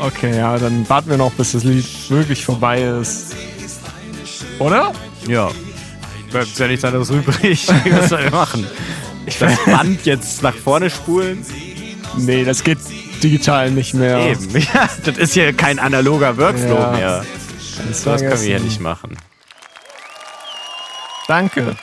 Okay, ja, dann warten wir noch, bis das Lied wirklich vorbei ist. Oder? Ja. Bleibt ja nichts anderes übrig. Was soll wir machen? Das Band jetzt nach vorne spulen? Nee, das geht digital nicht mehr. Eben. Ja, das ist hier kein analoger Workflow Ja. mehr. Kannst Das können wir hier nicht machen. Danke.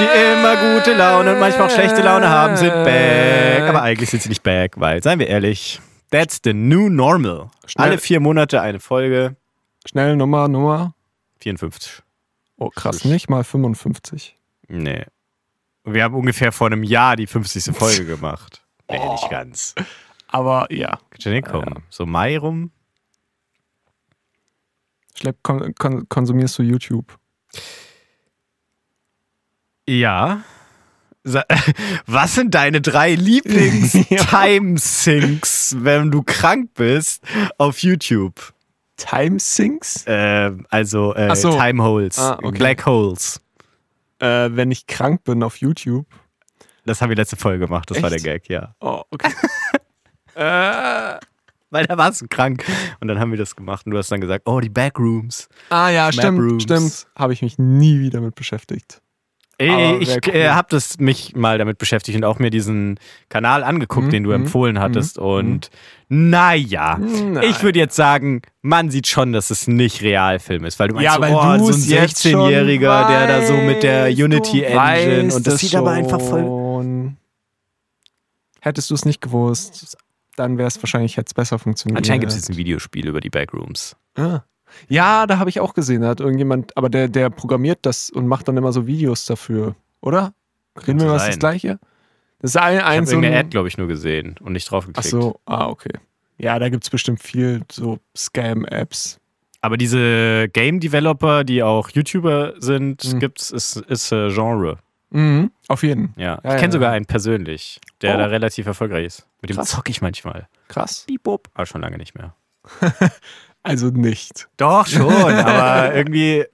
Die immer gute Laune und manchmal auch schlechte Laune haben, sind back. Aber eigentlich sind sie nicht back, weil, seien wir ehrlich, that's the new normal. Schnell. Alle vier Monate eine Folge, Schnell Nummer, Nummer. 54. Oh, krass, nicht mal 55. Nee. Wir haben ungefähr vor einem Jahr die 50. Folge gemacht. Nee, Oh. nicht ganz. Aber ja, schon hinkommen. So Mai rum. Schlepp, kon konsumierst du YouTube? Ja. Was sind deine drei. Lieblings-Time-Sinks, wenn du krank bist, auf YouTube? Time Sinks? Äh, also äh, so. Time Holes, Ah, okay. Black Holes. Äh, wenn ich krank bin auf YouTube. Das haben wir letzte Folge gemacht, das war der Echt? Gag, ja. Oh, okay. äh, Weil da warst du krank. Und dann haben wir das gemacht und du hast dann gesagt, oh, die Backrooms. ah ja, Map stimmt, Rooms. stimmt. Habe ich mich nie wieder mit beschäftigt. Aber ich cool. äh, habe das mich mal damit beschäftigt und auch mir diesen Kanal angeguckt, Mhm, den du mhm, empfohlen hattest. mhm, Und naja, Na. ich würde jetzt sagen, man sieht schon, dass es nicht Realfilm ist, weil du meinst, Ja, so, weil oh, so ein jetzt schon 16-Jähriger, der da so mit der Unity Engine und das es sieht aber einfach voll. schon. Hättest du es nicht gewusst, dann wäre es wahrscheinlich jetzt besser funktioniert. Anscheinend gibt es jetzt ein Videospiel über die Backrooms. Ah. Ja, da habe ich auch gesehen, da hat irgendjemand, aber der, der programmiert das und macht dann immer so Videos dafür, oder? Reden wir was das gleiche? Das ist ein, Ich ein habe so irgendeine ein, Ad, glaube ich, nur gesehen und nicht drauf Ach geklickt. so, ah, okay. Ja, da gibt es bestimmt viel so Scam-Apps. Aber diese Game-Developer, die auch YouTuber sind, Mhm. gibt's, ist, ist äh, Genre. Mhm, auf jeden. Ja. Ja, ich kenne ja, sogar ja. einen persönlich, der Oh. da relativ erfolgreich ist. Mit dem Krass. zocke ich manchmal. Krass. Bibop. Aber schon lange nicht mehr. Also nicht. Doch, schon, aber irgendwie.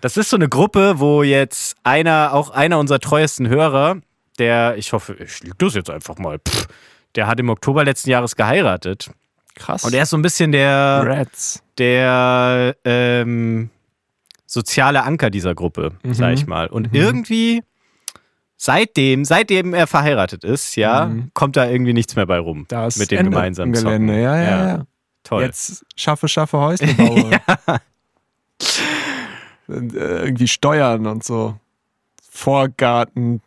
Das ist so eine Gruppe, wo jetzt einer, auch einer unserer treuesten Hörer, der, ich hoffe, ich lüge das jetzt einfach mal, pff, der hat im Oktober letzten Jahres geheiratet. Krass. Und er ist so ein bisschen der, Rats. der ähm, soziale Anker dieser Gruppe, Mhm. sag ich mal. Und Mhm. irgendwie, seitdem, seitdem er verheiratet ist, ja, Mhm. kommt da irgendwie nichts mehr bei rum. Da ist mit dem gemeinsamen Gelände. Zocken. Ja, ja, ja. Toll. Jetzt schaffe, schaffe Häusle baue. Und, äh, irgendwie steuern und so. Vorgarten,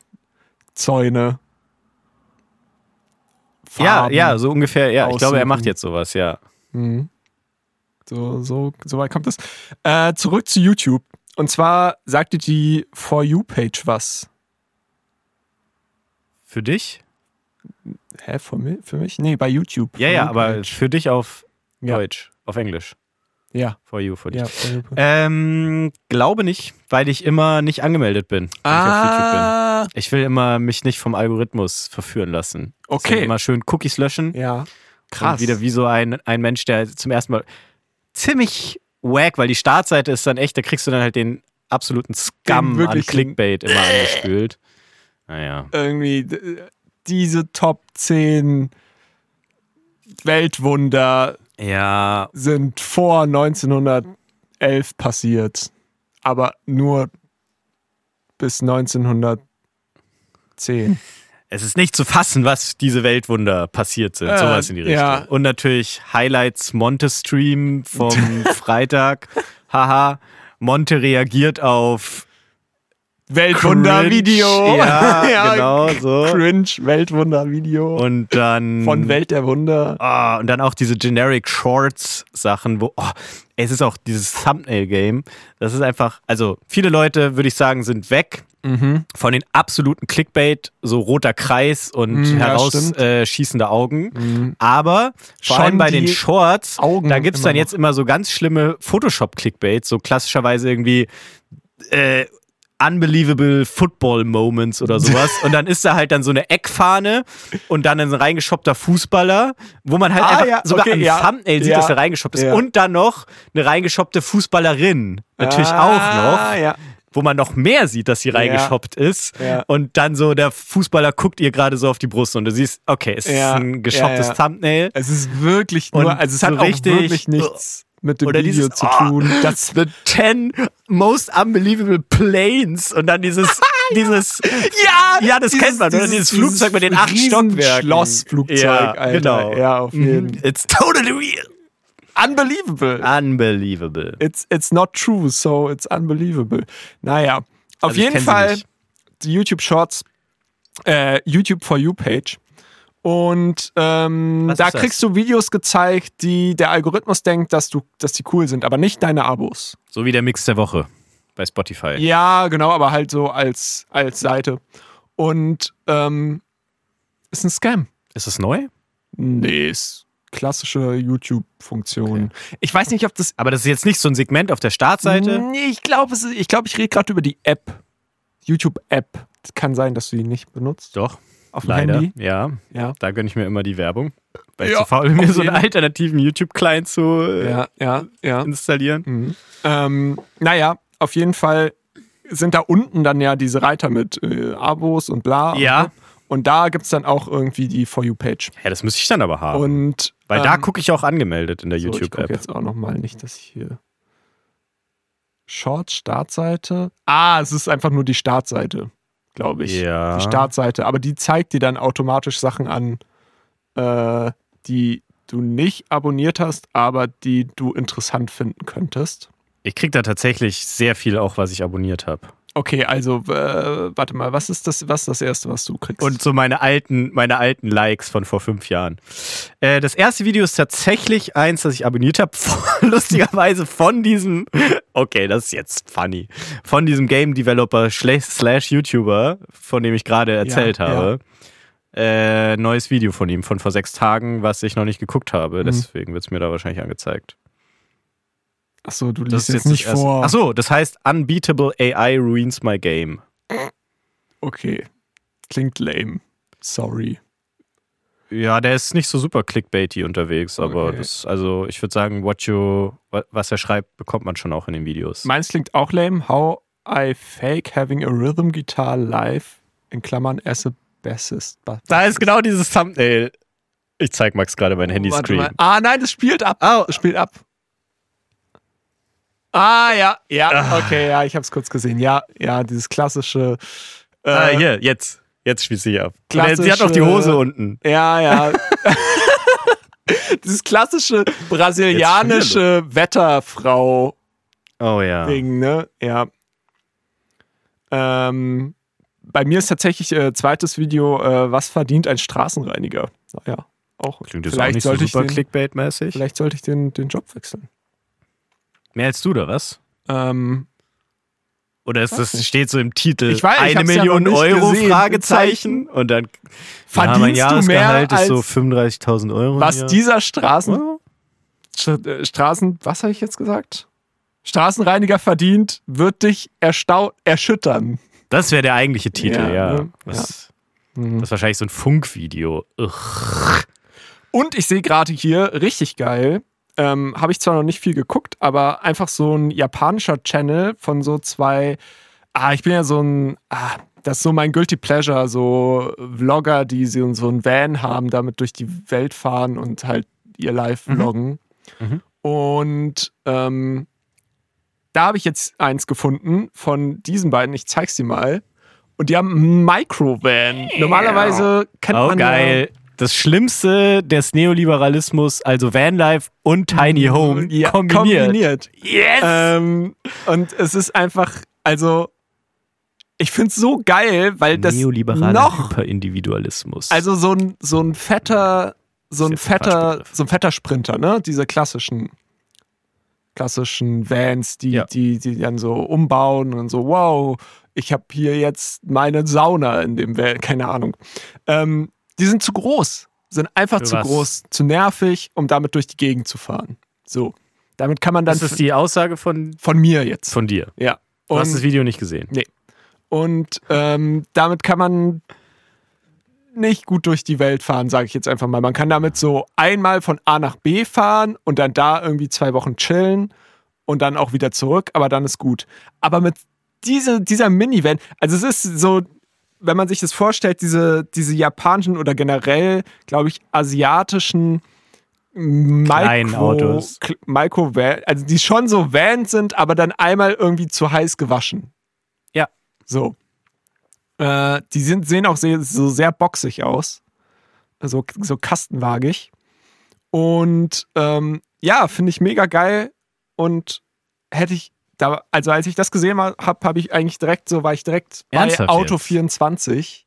Zäune. ja, Farben. ja, so ungefähr, ja. Ich glaube, er aussuchen. macht jetzt sowas, ja. Mhm. So, so, so weit kommt es. Äh, zurück zu YouTube. Und zwar sagte die For You-Page was. Für dich? Hä, für mich? Für mich? Nee, bei YouTube. Ja, ja, aber für dich auf Ja. Deutsch, auf Englisch. Ja, For you, for dich. ja. For You. Ähm, glaube nicht, weil ich immer nicht angemeldet bin, wenn ich auf YouTube bin. Ah, Ich will immer mich nicht vom Algorithmus verführen lassen. Okay. Deswegen Immer schön Cookies löschen. ja. Krass. Und wieder wie so ein, ein Mensch, der zum ersten Mal ziemlich wack, weil die Startseite ist dann echt, da kriegst du dann halt den absoluten Scum an wirklichen- Clickbait immer angespült. Naja. irgendwie d- diese Top 10 Weltwunder Ja, sind vor 1911 passiert, aber nur bis 1910. es ist nicht zu fassen, was diese Weltwunder passiert sind. Äh, Sowas in die Richtung. ja. Und natürlich Highlights Monte Stream vom Freitag. Haha. Monte reagiert auf Weltwunder-Video. Cringe. Ja, genau so. Cringe, Weltwunder-Video. Und dann. Von Welt der Wunder. Ah, und dann auch diese Generic Shorts Sachen, wo oh, es ist auch dieses Thumbnail Game. Das ist einfach, also viele Leute würde ich sagen sind weg Mhm. von den absoluten Clickbait, so roter Kreis und ja, herausschießende stimmt. äh, schießende Augen. Mhm. Aber vor Schon allem bei den Shorts, Augen da gibt es dann noch. jetzt immer so ganz schlimme Photoshop-Clickbaits, so klassischerweise irgendwie äh, unbelievable Football Moments oder sowas. und dann ist da halt dann so eine Eckfahne und dann ein reingeschoppter Fußballer, wo man halt Ah, einfach ja, sogar okay, am ja. Thumbnail sieht, Ja. dass er reingeschoppt ist. Ja. Und dann noch eine reingeschoppte Fußballerin. Natürlich Ah, auch noch. Ja. Wo man noch mehr sieht, dass sie reingeschoppt ist. Ja. Und dann so der Fußballer guckt ihr gerade so auf die Brust und du siehst, okay, es Ja. ist ein geschopptes Ja, ja. Thumbnail. Es ist wirklich Und nur, also es hat so auch richtig- wirklich nichts mit dem Oder Video dieses, zu oh, tun. Das, The 10 most unbelievable planes und dann dieses, dieses, ja, ja, das kennt man, oder? Dieses Flugzeug mit den acht Stockwerken. Schlossflugzeug, Ja, Alter. genau. Ja, auf jeden Mhm. It's totally real. Unbelievable. Unbelievable. It's, it's not true, so it's unbelievable. Naja, auf Also jeden Fall die YouTube Shorts, äh, YouTube For You Page. Und ähm, da kriegst du Videos gezeigt, die der Algorithmus denkt, dass du, dass die cool sind, aber nicht deine Abos. So wie der Mix der Woche bei Spotify. Ja, genau, aber halt so als, als Seite. Und ähm, ist ein Scam. Ist das neu? Nee, ist klassische YouTube-Funktion. Ich weiß nicht, ob das. Aber das ist jetzt nicht so ein Segment auf der Startseite. Nee, ich glaube, ich, glaub, ich rede gerade über die App. YouTube-App. Kann sein, dass du die nicht benutzt. Doch, Auf leider. Handy. Ja, Ja. da gönne ich mir immer die Werbung. Weil ich Ja, zu faul bin, mir so einen alternativen YouTube-Client zu äh, Ja, ja, ja. installieren. Mhm. Ähm, naja, auf jeden Fall sind da unten dann ja diese Reiter mit äh, Abos und bla. Ja. Und, da gibt es dann auch irgendwie die For You-Page. Ja, das müsste ich dann aber haben. Und Weil da ähm, gucke ich auch angemeldet in der so, Ich YouTube-App. gucke jetzt auch nochmal nicht, dass ich hier. Short Startseite. Ah, es ist einfach nur die Startseite, glaube ich. Ja. Die Startseite. Aber die zeigt dir dann automatisch Sachen an, äh, die du nicht abonniert hast, aber die du interessant finden könntest. Ich krieg da tatsächlich sehr viel auch, was ich abonniert habe. Okay, also äh, warte mal, was ist das, was ist das erste, was du kriegst? Und so meine alten, meine alten Likes von vor fünf Jahren. Äh, das erste Video ist tatsächlich eins, das ich abonniert habe, lustigerweise von diesem, okay, das ist jetzt funny, von diesem Game Developer slash, YouTuber, von dem ich gerade erzählt Ja, habe. Äh, neues Video von ihm von vor sechs Tagen, was ich noch nicht geguckt habe. Mhm. Deswegen wird es mir da wahrscheinlich angezeigt. Achso, du Das liest jetzt nicht das erste. vor. Achso, das heißt Unbeatable AI ruins my game. Okay. Klingt lame. Sorry. Ja, der ist nicht so super clickbaity unterwegs, aber Okay. das, also ich würde sagen, what you, wa- was er schreibt, bekommt man schon auch in den Videos. Meins klingt auch lame. How I fake having a rhythm guitar live in Klammern as a bassist. Ba- Da ist genau dieses Thumbnail. Ich zeig Max gerade mein Warte Handyscreen. Ah, nein, das spielt ab. Oh. Das spielt ab. Ah, ja, ja, Ah. okay, ja, ich hab's kurz gesehen. Ja, ja, dieses klassische. Äh, Ah, hier, jetzt. Jetzt spielt sie ab. Sie hat auch die Hose unten. Ja, ja. dieses klassische brasilianische Wetterfrau-Ding, Oh ja. ne? Ja. Ähm, bei mir ist tatsächlich äh, zweites Video, äh, was verdient ein Straßenreiniger? Naja, auch. Klingt jetzt auch vielleicht nicht so sollte ich super clickbait-mäßig. Vielleicht sollte ich den, den Job wechseln. Mehr als du, oder was? Ähm, Oder ist das steht so im Titel Ich weiß, ich eine ja Million nicht Euro gesehen. Fragezeichen und dann Verdienst ja, mein du Jahresgehalt mehr ist so als 35.000 Euro. was dieser Straßen, Oh. St- äh, Straßen, was habe ich jetzt gesagt? Straßenreiniger verdient, wird dich erstau erschüttern. Das wäre der eigentliche Titel, Ja, ja. ne? Was, Mhm. Das ist wahrscheinlich so ein Funkvideo. Ugh. Und ich sehe gerade hier, richtig geil, ähm, habe ich zwar noch nicht viel geguckt, aber einfach so ein japanischer Channel von so zwei, ah, ich bin ja so ein, ah, das ist so mein Guilty Pleasure, so Vlogger, die so so ein Van haben, damit durch die Welt fahren und halt ihr live vloggen. Mhm. Und ähm, da habe ich jetzt eins gefunden von diesen beiden, ich zeig's dir mal. Und die haben einen Microvan. Normalerweise kennt Oh, man geil. Das Schlimmste des Neoliberalismus, also Vanlife und Tiny Home, ja, kombiniert. kombiniert. Yes! Ähm, und es ist einfach, also, ich finde es so geil, weil das Neoliberaler noch, Hyperindividualismus. also so ein, so ein fetter, so ein fetter, so ein fetter Sprinter, ne? Diese klassischen, klassischen Vans, die, Ja. die, die dann so umbauen und so, wow, ich habe hier jetzt meine Sauna in dem Van, keine Ahnung. Ähm, die sind zu groß, sind einfach Für zu was? groß, zu nervig, um damit durch die Gegend zu fahren. So. Damit kann man dann das ist die Aussage von, von mir jetzt. von dir. ja. Du hast Und das Video nicht gesehen. Und ähm, damit kann man nicht gut durch die Welt fahren, sage ich jetzt einfach mal. Man kann damit so einmal von A nach B fahren und dann da irgendwie zwei Wochen chillen und dann auch wieder zurück, aber dann ist gut. Aber mit diese, dieser Minivan, also es ist so, wenn man sich das vorstellt, diese, diese japanischen oder generell, glaube ich, asiatischen Kleinen Micro, Autos. Kl- Micro Van, also die schon so Vans sind, aber dann einmal irgendwie zu heiß gewaschen. Ja. So. Äh, die sind, sehen auch sehr, so sehr boxig aus. So, so kastenwagig. Und ähm, ja, finde ich mega geil. Und hätte ich da, also als ich das gesehen habe, habe ich eigentlich direkt so, war ich direkt bei Ernsthaft Auto jetzt? 24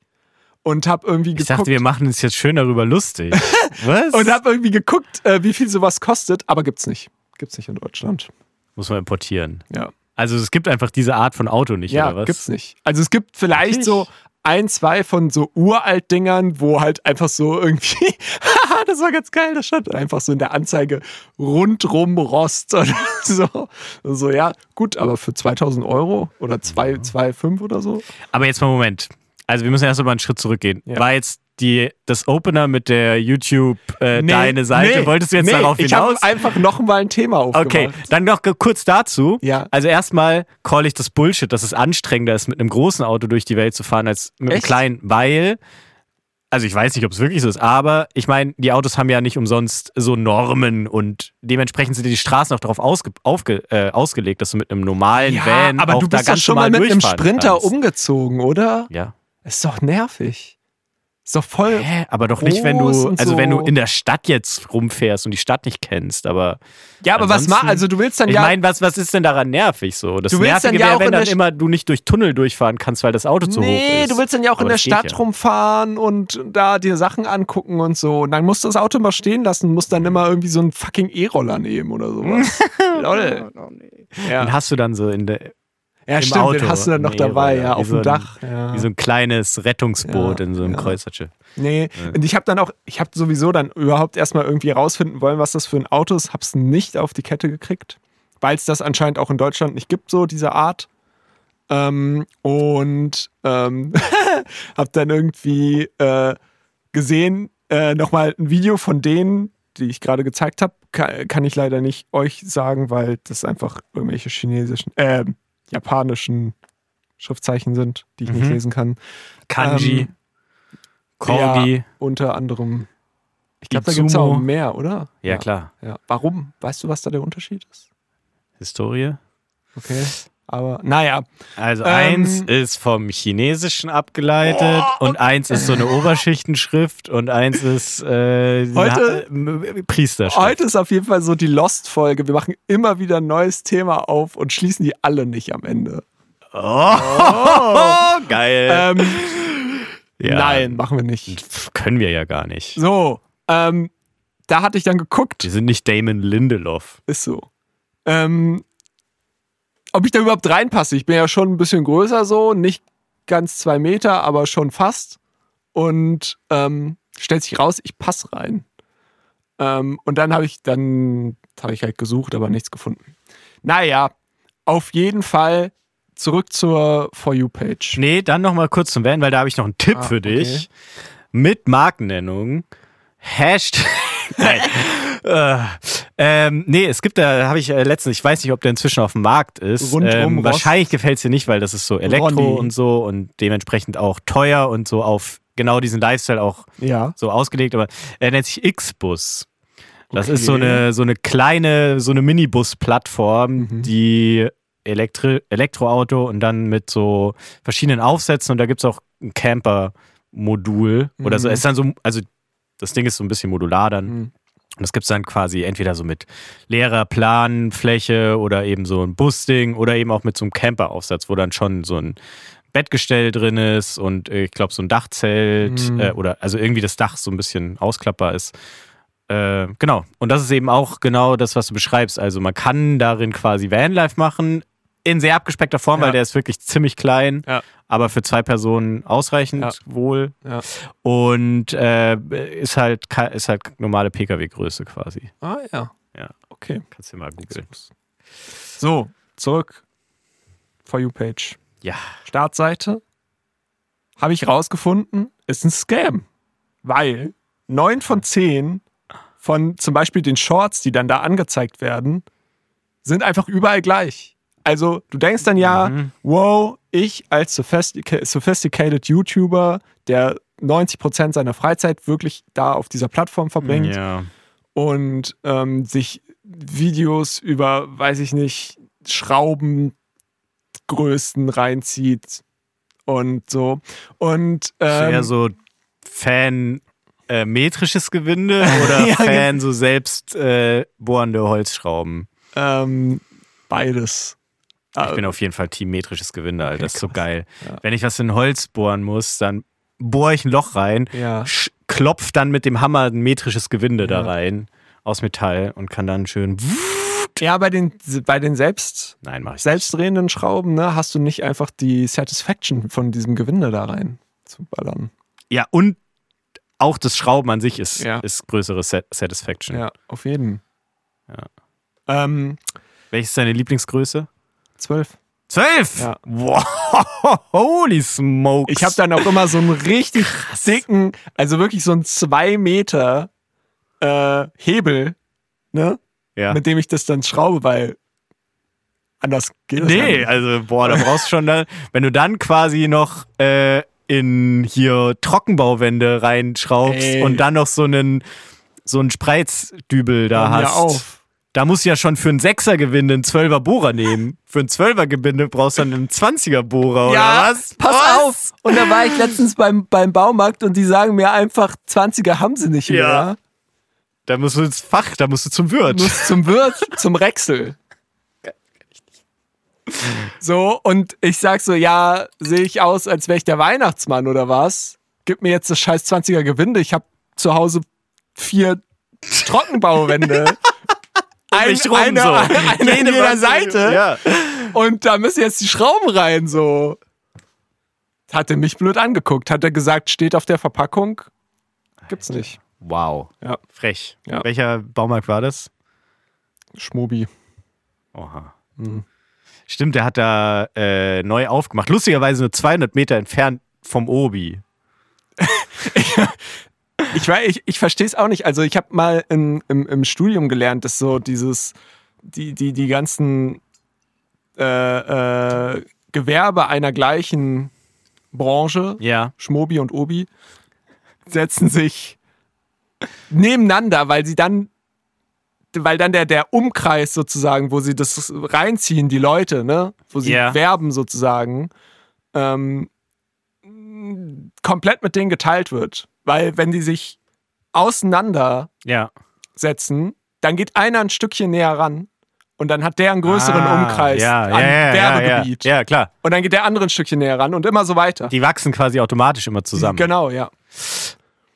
und habe irgendwie Ich geguckt. dachte, wir machen uns jetzt schön darüber lustig. Was? und habe irgendwie geguckt, äh, wie viel sowas kostet, aber gibt's nicht. Gibt's nicht in Deutschland. Muss man importieren. Ja. Also es gibt einfach diese Art von Auto nicht, Ja, oder was? gibt's nicht. Also es gibt vielleicht Wirklich? so ein, zwei von so Uralt-Dingern, wo halt einfach so irgendwie, haha, das war ganz geil, das stand einfach so in der Anzeige rundrum Rost oder so. So, ja, gut, aber für 2000 Euro oder 2,5 oder so. Aber jetzt mal Moment. Also wir müssen erst mal einen Schritt zurückgehen. Ja. War jetzt die, das Opener mit der YouTube äh, Nee, deine Seite? nee, Wolltest du jetzt nee, darauf Ich hinaus? habe einfach noch mal ein Thema aufgemacht. Okay, dann noch kurz dazu. Ja. Also erstmal call ich das Bullshit, dass es anstrengender ist, mit einem großen Auto durch die Welt zu fahren als mit einem Echt? kleinen, weil, also ich weiß nicht, ob es wirklich so ist, aber ich meine, die Autos haben ja nicht umsonst so Normen und dementsprechend sind die Straßen auch darauf ausge, äh, ausgelegt, dass du mit einem normalen Ja, Van aber auch du da bist doch ganz schon mal mit einem Sprinter kannst. umgezogen, oder? Ja. Ist doch nervig. Ist doch voll. Hä? Aber doch nicht, wenn du, und also wenn so. du in der Stadt jetzt rumfährst und die Stadt nicht kennst, aber Ja, aber was ma ansonsten- Also du willst dann ich ja. meine, was, was ist denn daran nervig so? Das Du willst dann Nervige ja wäre, auch wenn in der dann immer du nicht durch Tunnel durchfahren kannst, weil das Auto zu hoch Nee, ist. du willst dann ja auch in Aber der das geht Stadt ja. rumfahren und da dir Sachen angucken und so. Und dann musst du das Auto mal stehen lassen, musst dann immer irgendwie so einen fucking E-Roller nehmen oder sowas. Lol. Den Ja, hast du dann so in der, ja im stimmt, Auto. den hast du dann noch Nee, dabei, ja, auf so dem ein- Dach. Ja. wie so ein kleines Rettungsboot Ja, in so einem ja. Kreuzerschiff. Nee, und ich habe dann auch, ich habe sowieso dann überhaupt erstmal irgendwie rausfinden wollen, was das für ein Auto ist, hab's nicht auf die Kette gekriegt, weil es das anscheinend auch in Deutschland nicht gibt, so diese Art. Ähm, und ähm, habe dann irgendwie äh, gesehen, äh, nochmal ein Video von denen, die ich gerade gezeigt habe, kann, kann ich leider nicht euch sagen, weil das einfach irgendwelche chinesischen, äh, japanischen Schriftzeichen sind, die ich nicht Mhm. lesen kann. Kanji, Ähm, Corgi. Unter anderem. Ich glaube, da gibt es auch mehr, oder? Ja, klar. Ja. Warum? Weißt du, was da der Unterschied ist? Historie. Okay. Aber naja. Also Ähm. eins ist vom Chinesischen abgeleitet und eins ist so eine Oberschichtenschrift und eins ist äh, Heute- Ha- Priesterschrift. Heute ist auf jeden Fall so die Lost-Folge. Wir machen immer wieder ein neues Thema auf und schließen die alle nicht am Ende. Oh, geil. Ähm, Ja. Nein, machen wir nicht. Können wir ja gar nicht. So, ähm, da hatte ich dann geguckt. Wir sind nicht Damon Lindelof. Ist so. Ähm, ob ich da überhaupt reinpasse. Ich bin ja schon ein bisschen größer so, nicht ganz zwei Meter, aber schon fast. Und ähm, stellt sich raus, ich passe rein. Ähm, und dann habe ich dann habe ich halt gesucht, aber nichts gefunden. Naja, auf jeden Fall zurück zur For You-Page. Nee, dann noch mal kurz zum Van, weil da habe ich noch einen Tipp Ah, für dich. Mit Markennennung. Hashtag. Nein. äh, ähm, nee, es gibt da, habe ich äh, letztens, ich weiß nicht, ob der inzwischen auf dem Markt ist. Rundum ähm, wahrscheinlich gefällt es dir nicht, weil das ist so Elektro Ronny. und so und dementsprechend auch teuer und so auf genau diesen Lifestyle auch Ja. so ausgelegt. Aber er nennt sich X-Bus. Das ist so Okay. eine, so eine kleine, so eine Minibus-Plattform, Mhm. die Elektri Elektroauto und dann mit so verschiedenen Aufsätzen und da gibt es auch ein Camper-Modul oder so. Mhm. Es ist dann so, also das Ding ist so ein bisschen modular dann. Mhm. Und das gibt es dann quasi entweder so mit leerer Planfläche oder eben so ein Busding oder eben auch mit so einem Camper-Aufsatz, wo dann schon so ein Bettgestell drin ist und äh, ich glaube so ein Dachzelt Mhm. äh, oder also irgendwie das Dach so ein bisschen ausklappbar ist. Äh, genau. Und das ist eben auch genau das, was du beschreibst. Also man kann darin quasi Vanlife machen in sehr abgespeckter Form, Ja. weil der ist wirklich ziemlich klein, Ja. aber für zwei Personen ausreichend Ja. wohl. Und äh, ist halt ist halt normale PKW-Größe quasi. Ah ja. Ja. Okay. Kannst du mal googeln. So, zurück. For You Page. Ja. Startseite, habe ich rausgefunden, ist ein Scam. Weil neun von zehn von zum Beispiel den Shorts, die dann da angezeigt werden, sind einfach überall gleich. Also du denkst dann ja, Mhm. wow, ich als sophistica sophisticated YouTuber, der 90% seiner Freizeit wirklich da auf dieser Plattform verbringt Ja. und ähm, sich Videos über, weiß ich nicht, Schraubengrößen reinzieht und so. Und ähm, eher so Fan äh, metrisches Gewinde oder Ja, Fan so selbst äh, bohrende Holzschrauben? ähm, beides. Ich bin auf jeden Fall Team metrisches Gewinde, Alter. Das ist so geil. Ja. Wenn ich was in Holz bohren muss, dann bohre ich ein Loch rein, Ja. klopf dann mit dem Hammer ein metrisches Gewinde da Ja. rein aus Metall und kann dann schön. Ja, bei den, bei den selbst, Nein, mach ich nicht. selbstdrehenden Schrauben ne, hast du nicht einfach die Satisfaction von diesem Gewinde da rein zu ballern. Ja, und auch das Schrauben an sich ist, Ja. ist größere Sat Satisfaction. Ja, auf jeden. Ja. Ähm, Welches ist deine Lieblingsgröße? Zwölf. Zwölf! Ja. Wow, holy smokes. Ich habe dann auch immer so einen richtig dicken, also wirklich so einen zwei Meter äh, Hebel, ne? ja. mit dem ich das dann schraube, weil anders geht das ja Nee, nicht. also boah, da brauchst du schon dann, wenn du dann quasi noch äh, in hier Trockenbauwände reinschraubst Ey. und dann noch so einen so einen Spreizdübel da Hör mir hast. auf. Da musst du ja schon für einen Sechser-Gewinde einen Zwölfer Bohrer nehmen. Für einen Zwölfer-Gewinde brauchst du dann einen Zwanziger Bohrer Ja, oder was? pass was? auf. Und da war ich letztens beim, beim Baumarkt und die sagen mir einfach, 20er haben sie nicht Ja. mehr. Da musst du ins Fach, da musst du zum Wirt. Du musst zum Wirt, zum Rexel. So, und ich sag so, ja, sehe ich aus, als wäre ich der Weihnachtsmann oder was? Gib mir jetzt das scheiß 20er Gewinde. Ich habe zu Hause vier Trockenbauwände. Ein, Mich rum eine, so. eine, eine jeder Seite. Ja. Und da müssen jetzt die Schrauben rein, so. Hat er mich blöd angeguckt. Hat er gesagt, steht auf der Verpackung. Gibt's nicht. Wow. Ja. Frech. Ja. Welcher Baumarkt war das? Schmobi. Oha. Mhm. Stimmt, der hat da äh, neu aufgemacht. Lustigerweise nur 200 Meter entfernt vom Obi. Ich, weiß- ich, ich verstehe es auch nicht. Also ich habe mal in, im, im Studium gelernt, dass so dieses, die, die, die ganzen äh, äh, Gewerbe einer gleichen Branche, Ja. Schmobi und Obi, setzen sich nebeneinander, weil sie dann, weil dann der, der Umkreis sozusagen, wo sie das reinziehen, die Leute, ne, wo sie Ja. werben sozusagen, ähm, komplett mit denen geteilt wird. Weil wenn die sich auseinander Ja. setzen, dann geht einer ein Stückchen näher ran und dann hat der einen größeren Ah, Umkreis ja, an ja, Werbegebiet. Ja, ja, klar. Und dann geht der andere ein Stückchen näher ran und immer so weiter. Die wachsen quasi automatisch immer zusammen. Genau, ja.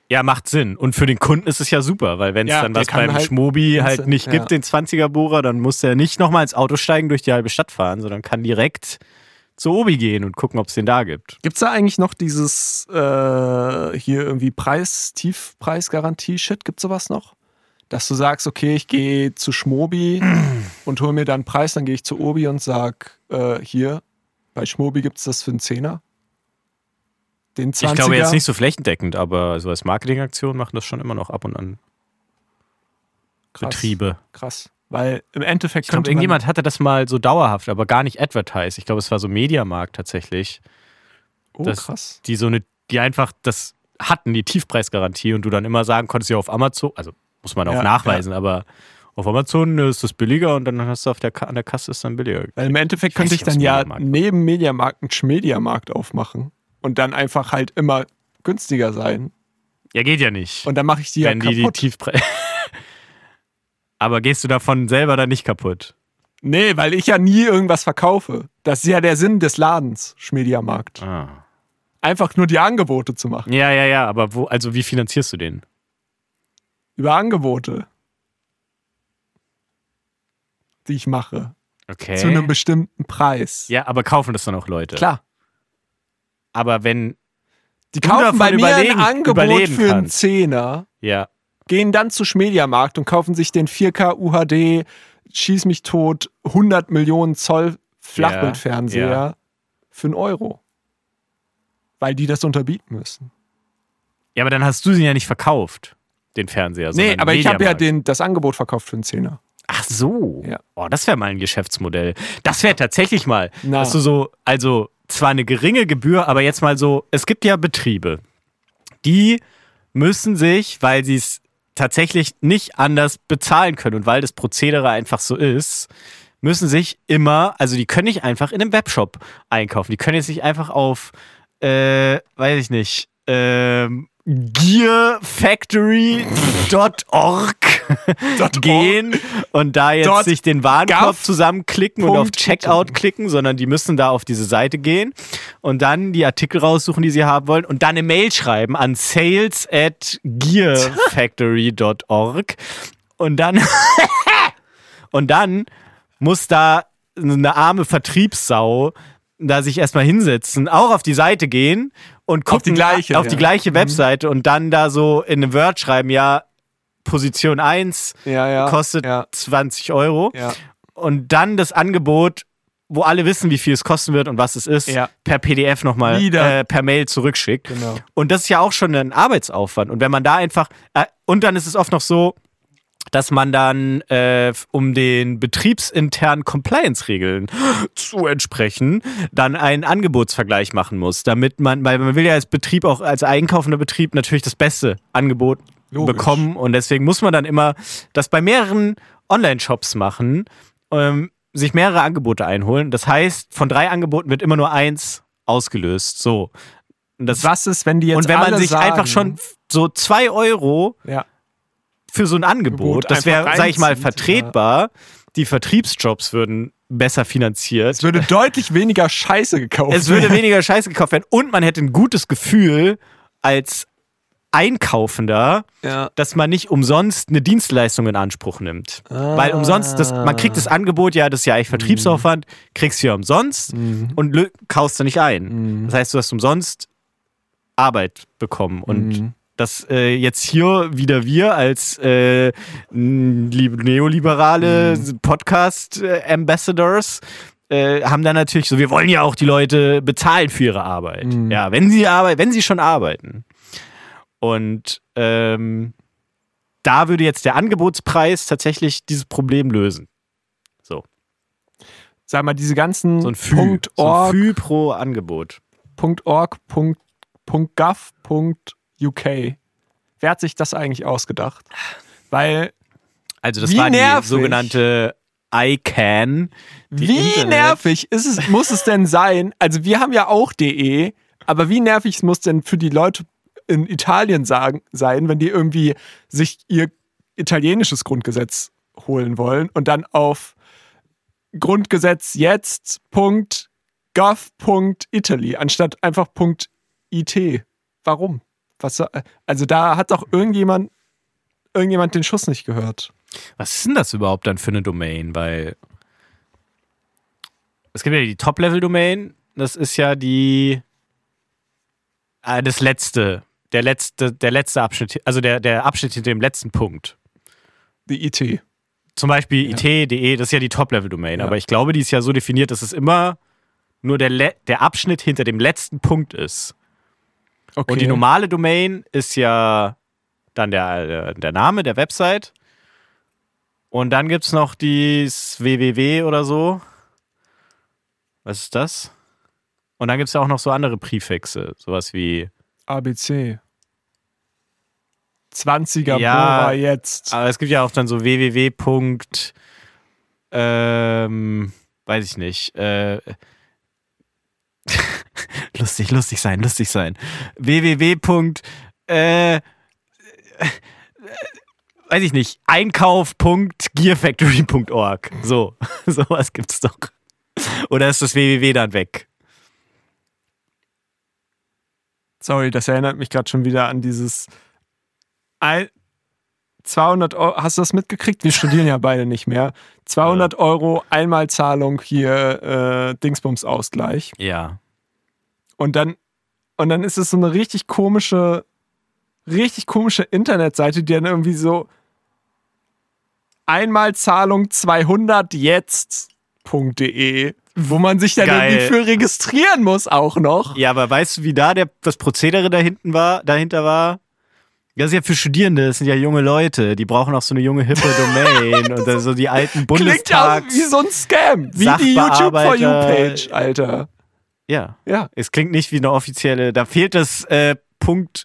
Ja, macht Sinn. Und für den Kunden ist es ja super, weil wenn es Ja, dann was beim halt Schmobi halt nicht gibt, den 20er-Bohrer, dann muss der nicht nochmal ins Auto steigen, durch die halbe Stadt fahren, sondern kann direkt zu Obi gehen und gucken, ob es den da gibt. Gibt es da eigentlich noch dieses äh, hier irgendwie Preis, Tiefpreisgarantie-Shit? Gibt es sowas noch? Dass du sagst, okay, ich gehe zu Schmobi und hole mir dann einen Preis, dann gehe ich zu Obi und sag, äh, hier, bei Schmobi gibt es das für einen Zehner. Den 20er. Ich glaube jetzt nicht so flächendeckend, aber so als Marketingaktion machen das schon immer noch ab und an krass, Betriebe. Krass. Weil im Endeffekt Ich man, irgendjemand hatte das mal so dauerhaft, aber gar nicht advertised. Ich glaube, es war so Mediamarkt tatsächlich, oh, krass. die so eine, die einfach das hatten, die Tiefpreisgarantie und du dann immer sagen konntest, ja, auf Amazon, also muss man auch Ja, nachweisen, aber auf Amazon ist das billiger und dann hast du auf der, an der Kasse ist dann billiger. Weil im Endeffekt Ich könnte ich dann ja neben Mediamarkt einen Schmediamarkt aufmachen und dann einfach halt immer günstiger sein. Ja, geht ja nicht. Und dann mache ich die ja wenn die die kaputt. Tiefpreis. aber gehst du davon selber dann nicht kaputt? Nee, weil ich ja nie irgendwas verkaufe. Das ist ja der Sinn des Ladens, Schmediamarkt. Ah. Einfach nur die Angebote zu machen. Ja, ja, ja, aber wo, also wie finanzierst du den? Über Angebote. Die ich mache. Okay. Zu einem bestimmten Preis. ja, aber kaufen das dann auch Leute? Klar. Aber wenn, Die kaufen bei mir ein Angebot für einen. Zehner, ja, gehen dann zu Schmediamarkt und kaufen sich den 4K UHD, schieß mich tot, 100 Millionen Zoll Flachbildfernseher Ja, für einen Euro. Weil die das unterbieten müssen. Ja, aber dann hast du sie ja nicht verkauft, den Fernseher. Nee, aber ich habe ja den, das Angebot verkauft für einen Zehner. Ach so. Ja. Oh, das wäre mal ein Geschäftsmodell. Das wäre tatsächlich mal, Na. dass du so, also zwar eine geringe Gebühr, aber jetzt mal so, es gibt ja Betriebe, die müssen sich, weil sie es tatsächlich nicht anders bezahlen können und weil das Prozedere einfach so ist, müssen sich immer, also die können nicht einfach in einem Webshop einkaufen. Die können jetzt nicht einfach auf, äh, weiß ich nicht, ähm, gearfactory.org gehen und da jetzt Dot sich den Warenkorb zusammenklicken und auf Punkt Checkout klicken, sondern die müssen da auf diese Seite gehen und dann die Artikel raussuchen, die sie haben wollen und dann eine Mail schreiben an sales at gearfactory.org und dann und dann muss da eine arme Vertriebssau da sich erstmal hinsetzen, auch auf die Seite gehen und gucken Auf die gleiche, auf die ja. gleiche Webseite und dann da so in einem Word schreiben, ja, Position 1 Ja, ja. kostet Ja, 20 Euro und dann das Angebot, wo alle wissen, wie viel es kosten wird und was es ist, per PDF nochmal äh, per Mail zurückschickt. Genau. Und das ist ja auch schon ein Arbeitsaufwand. Und wenn man da einfach, äh, und dann ist es oft noch so, dass man dann, äh, um den betriebsinternen Compliance-Regeln zu entsprechen, dann einen Angebotsvergleich machen muss, damit man, weil man will ja als Betrieb auch als einkaufender Betrieb natürlich das beste Angebot Logisch. bekommen und deswegen muss man dann immer das bei mehreren Online-Shops machen, ähm, sich mehrere Angebote einholen. Das heißt, von drei Angeboten wird immer nur eins ausgelöst. So. Und, das, Was ist, wenn die jetzt und wenn man sich sagen, einfach schon so zwei Euro Ja. für so ein Angebot, das wäre, sag ich mal, vertretbar. Die Vertriebsjobs würden besser finanziert. Es würde deutlich weniger Scheiße gekauft Es würde werden. weniger Scheiße gekauft werden und man hätte ein gutes Gefühl als Einkaufender, Ja. dass man nicht umsonst eine Dienstleistung in Anspruch nimmt. Weil umsonst, das, man kriegt das Angebot, ja, das ist ja eigentlich Vertriebsaufwand, kriegst du ja umsonst und lö- kaufst du nicht ein. Das heißt, du hast umsonst Arbeit bekommen. Und das äh, jetzt hier wieder wir als äh, neoliberale Podcast-Ambassadors äh, haben dann natürlich so, wir wollen ja auch die Leute bezahlen für ihre Arbeit. Ja, wenn sie arbeiten, wenn sie schon arbeiten. Und ähm, da würde jetzt der Angebotspreis tatsächlich dieses Problem lösen. So, Sag mal, diese ganzen so ein Fü, Punkt so ein .org, Fü pro Angebot. Punkt .org, Punkt, Punkt .gov, Punkt .uk. Wer hat sich das eigentlich ausgedacht? Weil, Also das Wie war die nervig. sogenannte ICANN. die wie Internet- nervig ist es, muss es denn sein? Also wir haben ja auch DE, aber wie nervig muss denn für die Leute in Italien sagen, sein, wenn die irgendwie sich ihr italienisches Grundgesetz holen wollen und dann auf Grundgesetz jetzt anstatt einfach IT. Warum? Was, also da hat doch irgendjemand irgendjemand den Schuss nicht gehört. Was ist denn das überhaupt dann für eine Domain? Weil es gibt ja die Top-Level-Domain, das ist ja die äh, das letzte, der letzte, der letzte Abschnitt, also der, der Abschnitt hinter dem letzten Punkt. Die IT. Zum Beispiel IT.de, das ist ja die Top-Level-Domain, Ja. aber ich glaube, die ist ja so definiert, dass es immer nur der, Le der Abschnitt hinter dem letzten Punkt ist. Okay. Und die normale Domain ist ja dann der, der, der Name der Website. Und dann gibt es noch dieses www oder so. Was ist das? Und dann gibt es ja auch noch so andere Präfixe, sowas wie. ABC. 20er Ja. Bohrer jetzt. Aber es gibt ja auch dann so www. Ähm, weiß ich nicht. Äh, lustig, lustig sein, lustig sein. www. Punkt, Äh, weiß ich nicht, einkauf.gearfactory.org. So, sowas gibt's doch. Oder ist das www dann weg? Sorry, das erinnert mich gerade schon wieder an dieses ein, 200 Euro. Hast du das mitgekriegt? Wir studieren ja beide nicht mehr. 200 Euro Einmalzahlung hier äh, Dingsbums-Ausgleich. Ja. Und dann, und dann ist es so eine richtig komische, richtig komische Internetseite, die dann irgendwie so Einmalzahlung 200 jetzt.de wo man sich dann Geil. irgendwie für registrieren muss auch noch. Ja, aber weißt du, wie da der, das Prozedere da hinten war, dahinter war? Das ist ja für Studierende, das sind ja junge Leute, die brauchen auch so eine junge hippe Domain und dann so die alten Klingt auch Bundestags. wie so ein Scam. Wie die YouTube For You. Page, Alter. Ja, Ja. es klingt nicht wie eine offizielle, da fehlt das äh,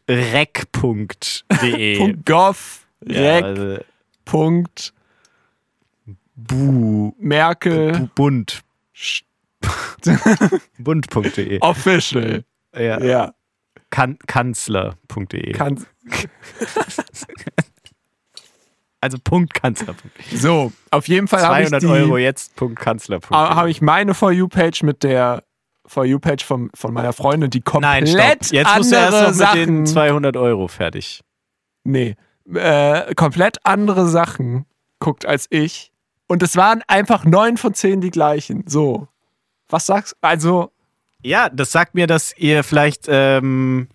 .rec.de. Punkt .gov, Ja, Rec, also, Punkt, Bu, Merkel, Bund, Sch- Bund.de. Official. Ja. Ja, kan Kanzler.de. kann. also Punkt Kanzler. So, auf jeden Fall habe ich, 200 die- Euro jetzt Punkt Kanzler.de. habe ich meine For You-Page mit der For You-Page von, von meiner Freundin, die komplett Nein, stopp. Jetzt musst du erst noch mit den Sachen. 200 Euro fertig. Nee, äh, komplett andere Sachen guckt als ich. Und es waren einfach neun von zehn die gleichen. So. Was sagst du? Also, Ja, das sagt mir, dass ihr vielleicht ähm,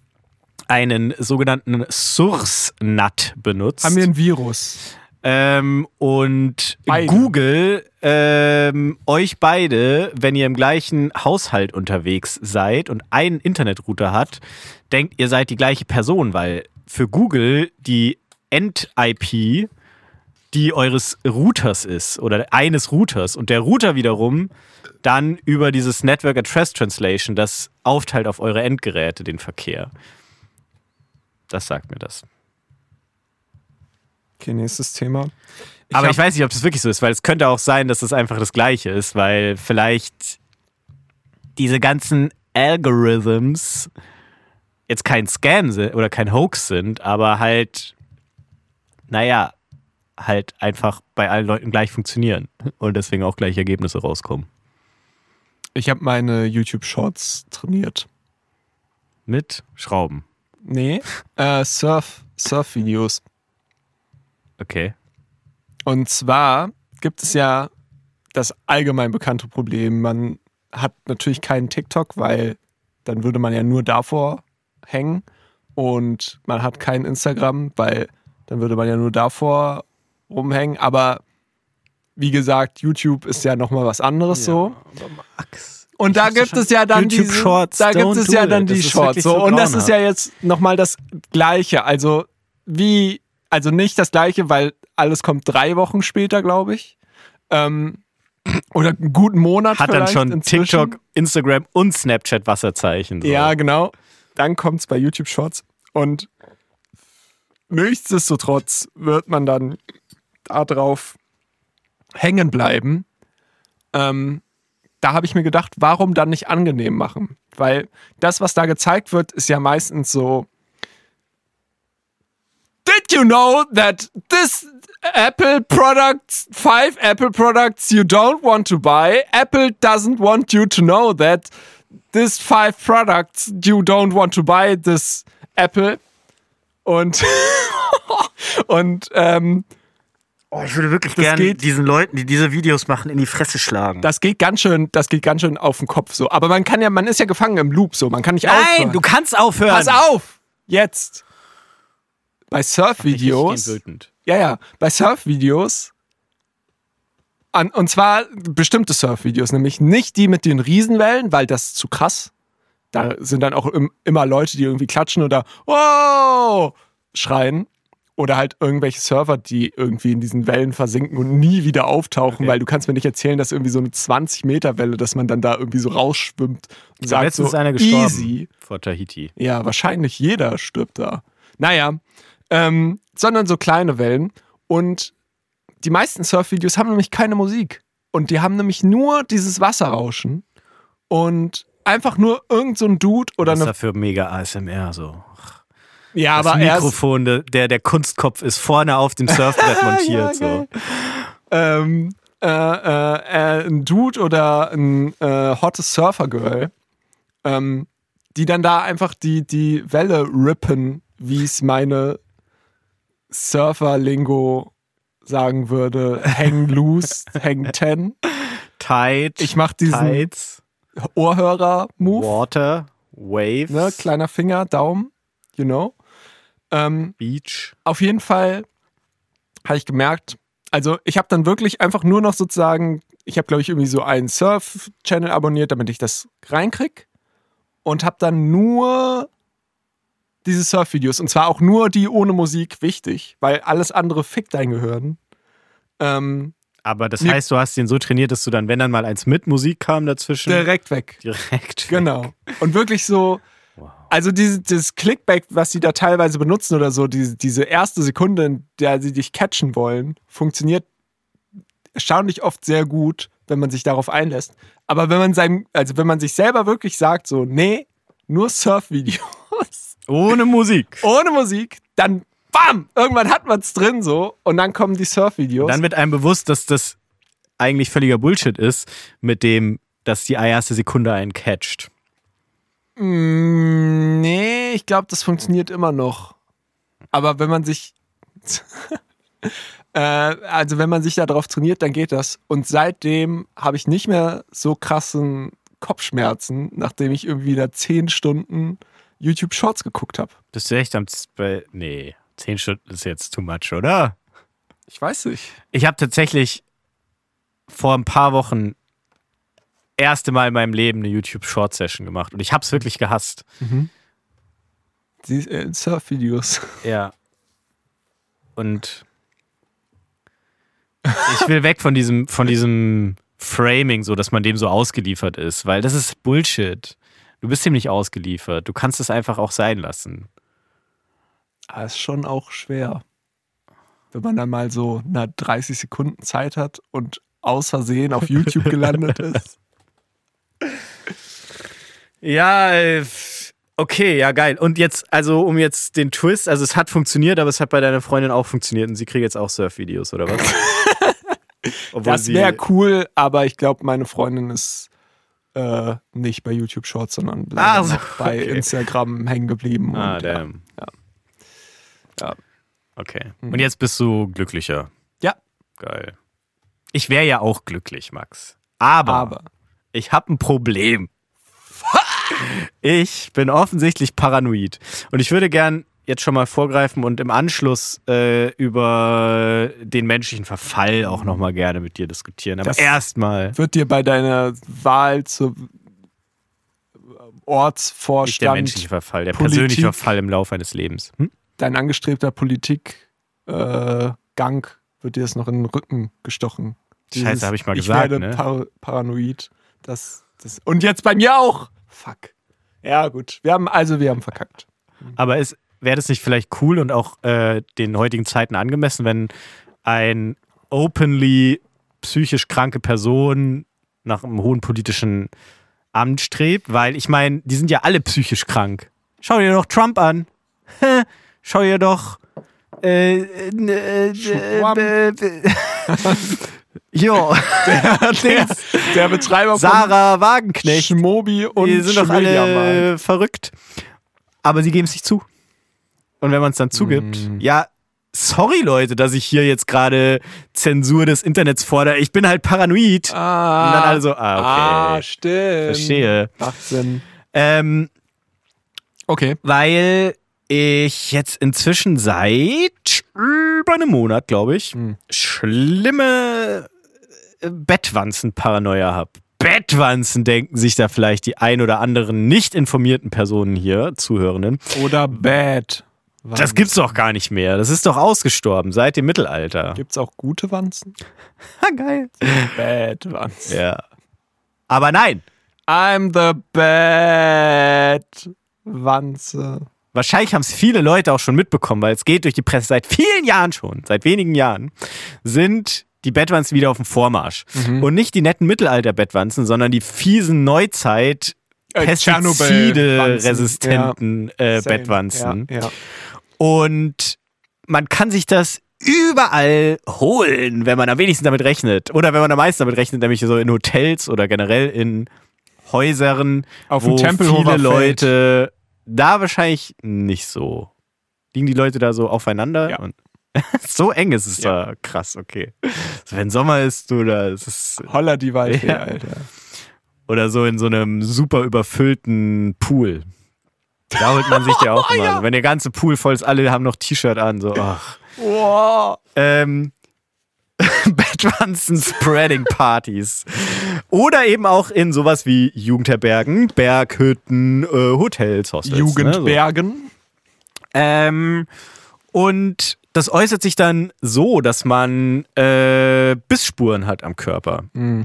einen sogenannten Source-NAT benutzt. haben wir ein Virus. ähm, und Beide. Google ähm, euch beide, wenn ihr im gleichen Haushalt unterwegs seid und einen Internetrouter hat, denkt, ihr seid die gleiche Person, weil für Google die End-IP die eures Routers ist oder eines Routers und der Router wiederum dann über dieses Network Address Translation das aufteilt auf eure Endgeräte den Verkehr. Das sagt mir das. Okay, nächstes Thema. Aber hab- ich weiß nicht, ob das wirklich so ist, weil es könnte auch sein, dass es einfach das Gleiche ist, weil vielleicht diese ganzen Algorithms jetzt kein Scam sind oder kein Hoax sind, aber halt, naja, halt einfach bei allen Leuten gleich funktionieren und deswegen auch gleich Ergebnisse rauskommen. Ich habe meine YouTube Shorts trainiert. Mit Schrauben. Nee, äh, Surf, Surf-Videos. Okay. Und zwar gibt es ja das allgemein bekannte Problem, man hat natürlich keinen TikTok, weil dann würde man ja nur davor hängen. Und man hat kein Instagram, weil dann würde man ja nur davor rumhängen. Aber wie gesagt, YouTube ist ja nochmal was anderes so. Max. Und da gibt es ja dann YouTube diese, Shorts, da gibt es ja it. dann die Shorts. So, und das ist ja jetzt nochmal das Gleiche. Also wie, also nicht das Gleiche, weil alles kommt drei Wochen später, glaube ich. Ähm, oder einen guten Monat Hat dann schon inzwischen. TikTok, Instagram und Snapchat Wasserzeichen. So. Ja, genau. Dann kommt es bei YouTube Shorts. Und nichtsdestotrotz wird man dann da drauf hängen bleiben. Ähm, da habe ich mir gedacht, warum dann nicht angenehm machen? Weil das, was da gezeigt wird, ist ja meistens so. Did you know that this Apple products, five Apple products you don't want to buy, Apple doesn't want you to know that this five products you don't want to buy this Apple. Und, und ähm, Oh, ich würde wirklich Das gerne geht- diesen Leuten, die diese Videos machen, in die Fresse schlagen. das geht ganz schön, das geht ganz schön auf den Kopf so. Aber man kann ja, man ist ja gefangen im Loop so. Man kann nicht Nein, aufhören. du kannst aufhören. Pass auf! Jetzt! Bei Ich Surf-Videos. bin wütend. Ja, ja. Bei Surf-Videos. An, und zwar bestimmte Surf-Videos, nämlich nicht die mit den Riesenwellen, weil das ist zu krass. Da sind dann auch im, immer Leute, die irgendwie klatschen oder wow schreien. Oder halt irgendwelche Surfer, die irgendwie in diesen Wellen versinken und nie wieder auftauchen, Okay. weil du kannst mir nicht erzählen, dass irgendwie so eine 20-Meter-Welle, dass man dann da irgendwie so rausschwimmt und sagt Letztens so, einer gestorben easy. vor Tahiti. Ja, wahrscheinlich jeder stirbt da. Naja, ähm, sondern so kleine Wellen. Und die meisten Surf-Videos haben nämlich keine Musik. Und die haben nämlich nur dieses Wasserrauschen. Und einfach nur irgend so ein Dude oder Was ist eine. für mega ASMR so? Ja, das aber erst. Mikrofon, der, der der Kunstkopf ist vorne auf dem Surfbrett montiert. so. geil. Ähm, äh, äh, äh, ein Dude oder ein äh, hottes Surfer-Girl, ähm, die dann da einfach die, die Welle rippen, wie es meine Surfer-Lingo sagen würde. Hang loose, hang ten. Tide, Ich mach diesen Ohrhörer-Move. Water, Waves, Ne, kleiner Finger, Daumen, you know. Ähm, Beach. auf jeden Fall habe ich gemerkt, also ich habe dann wirklich einfach nur noch sozusagen, ich habe, glaube ich, irgendwie so einen Surf-Channel abonniert, damit ich das reinkrieg. Und habe dann nur diese Surf-Videos. Und zwar auch nur die ohne Musik wichtig, weil alles andere fickt dein Gehirn. Ähm, Aber das heißt, du hast den so trainiert, dass du dann, wenn dann mal eins mit Musik kam dazwischen, direkt weg. direkt. Genau. Und wirklich so, also diese, dieses Clickback, was sie da teilweise benutzen oder so, diese, diese erste Sekunde, in der sie dich catchen wollen, funktioniert erstaunlich oft sehr gut, wenn man sich darauf einlässt. Aber wenn man sein, also wenn man sich selber wirklich sagt, so, nee, nur Surf-Videos Ohne Musik. ohne Musik, dann bam, irgendwann hat man es drin so und dann kommen die Surf-Videos. Dann wird einem bewusst, dass das eigentlich völliger Bullshit ist, mit dem, dass die erste Sekunde einen catcht. Mm, nee, ich glaube, das funktioniert immer noch. Aber wenn man sich. äh, also, wenn man sich darauf trainiert, dann geht das. Und seitdem habe ich nicht mehr so krassen Kopfschmerzen, nachdem ich irgendwie da zehn Stunden YouTube Shorts geguckt habe. Bist du echt am. Z- Nee, zehn Stunden ist jetzt too much, oder? Ich weiß nicht. Ich habe tatsächlich vor ein paar Wochen erste Mal in meinem Leben eine YouTube Short Session gemacht und ich habe es wirklich gehasst. Die äh, Surf-Videos. Ja. Und ich will weg von diesem, von diesem Framing, so dass man dem so ausgeliefert ist, weil das ist Bullshit. Du bist dem nicht ausgeliefert. Du kannst es einfach auch sein lassen. Aber ist schon auch schwer. Wenn man dann mal so eine 30 Sekunden Zeit hat und aus Versehen auf YouTube gelandet ist. Ja, äh, okay, ja, geil. Und jetzt, also um jetzt den Twist, also es hat funktioniert, aber es hat bei deiner Freundin auch funktioniert und sie kriegt jetzt auch Surf-Videos, oder was? Obwohl Das wäre cool, aber ich glaube, meine Freundin ist äh, nicht bei YouTube Shorts, sondern Ah, so, bei okay. Instagram hängen geblieben. Ah, und, ja. damn. Ja. Ja. Okay. Mhm. Und jetzt bist du glücklicher. Ja. Geil. Ich wäre ja auch glücklich, Max. Aber, Aber ich habe ein Problem. Ich bin offensichtlich paranoid. Und ich würde gern jetzt schon mal vorgreifen und im Anschluss äh, über den menschlichen Verfall auch nochmal gerne mit dir diskutieren. Aber erstmal wird dir bei deiner Wahl zur Ortsvorstand nicht der menschliche Verfall, der Politik- persönliche Verfall im Laufe eines Lebens. Hm? dein angestrebter Politikgang äh, wird dir das noch in den Rücken gestochen. Scheiße, hab ich mal ich gesagt, werde ne? par paranoid. Das, das, und jetzt bei mir auch. Fuck. Ja, gut. Wir haben, also wir haben verkackt. Aber wäre das nicht vielleicht cool und auch äh, den heutigen Zeiten angemessen, wenn ein openly psychisch kranke Person nach einem hohen politischen Amt strebt? Weil ich meine, die sind ja alle psychisch krank. Schau dir doch Trump an. Schau dir doch. Äh, äh, äh, äh, äh, jo, der, der Betreiber Sarah von Wagenknecht. Schmobi und die sind doch alle verrückt. Aber sie geben es nicht zu. Und wenn man es dann zugibt, Mm. ja, sorry Leute, dass ich hier jetzt gerade Zensur des Internets fordere. Ich bin halt paranoid. Ah, Und dann alle so, ah, okay. Ah, stimmt. Verstehe. Macht Sinn. Ähm, Okay. weil ich jetzt inzwischen seit über einem Monat, glaube ich, Hm. schlimme äh, Bettwanzen-Paranoia habe. Bettwanzen denken sich da vielleicht die ein oder anderen nicht informierten Personen hier, Zuhörenden. Oder Bad. Das gibt's doch gar nicht mehr. Das ist doch ausgestorben seit dem Mittelalter. Gibt's auch gute Wanzen? Ha, geil. Bad Wanzen. Ja. Aber nein, I'm the bad Wanze. Wahrscheinlich haben es viele Leute auch schon mitbekommen, weil es geht durch die Presse seit vielen Jahren schon, seit wenigen Jahren, sind die Bettwanzen wieder auf dem Vormarsch. Mhm. Und nicht die netten Mittelalter-Bettwanzen, sondern die fiesen Neuzeit- Äh, Pestizide-resistenten äh, Same. Bettwanzen. Ja, ja. Und man kann sich das überall holen, wenn man am wenigsten damit rechnet. Oder wenn man am meisten damit rechnet, nämlich so in Hotels oder generell in Häusern, Auf wo viele. Leute da wahrscheinlich nicht so. Liegen die Leute da so aufeinander? Ja. Und so eng ist es Ja. da. Krass, okay. Also wenn Sommer ist, du da, es ist Holla die Waldfee, Ja. Alter. oder so in so einem super überfüllten Pool. Da holt man sich ja auch immer. ja. Wenn der ganze Pool voll ist, alle haben noch T-Shirt an. So, ach. Wow. Ähm, Bettwanzen-Spreading-Partys. Oder eben auch in sowas wie Jugendherbergen, Berghütten, äh, Hotels, Hostels. Ne? So. Jugendbergen. Ähm, und das äußert sich dann so, dass man äh, Bissspuren hat am Körper. Mhm.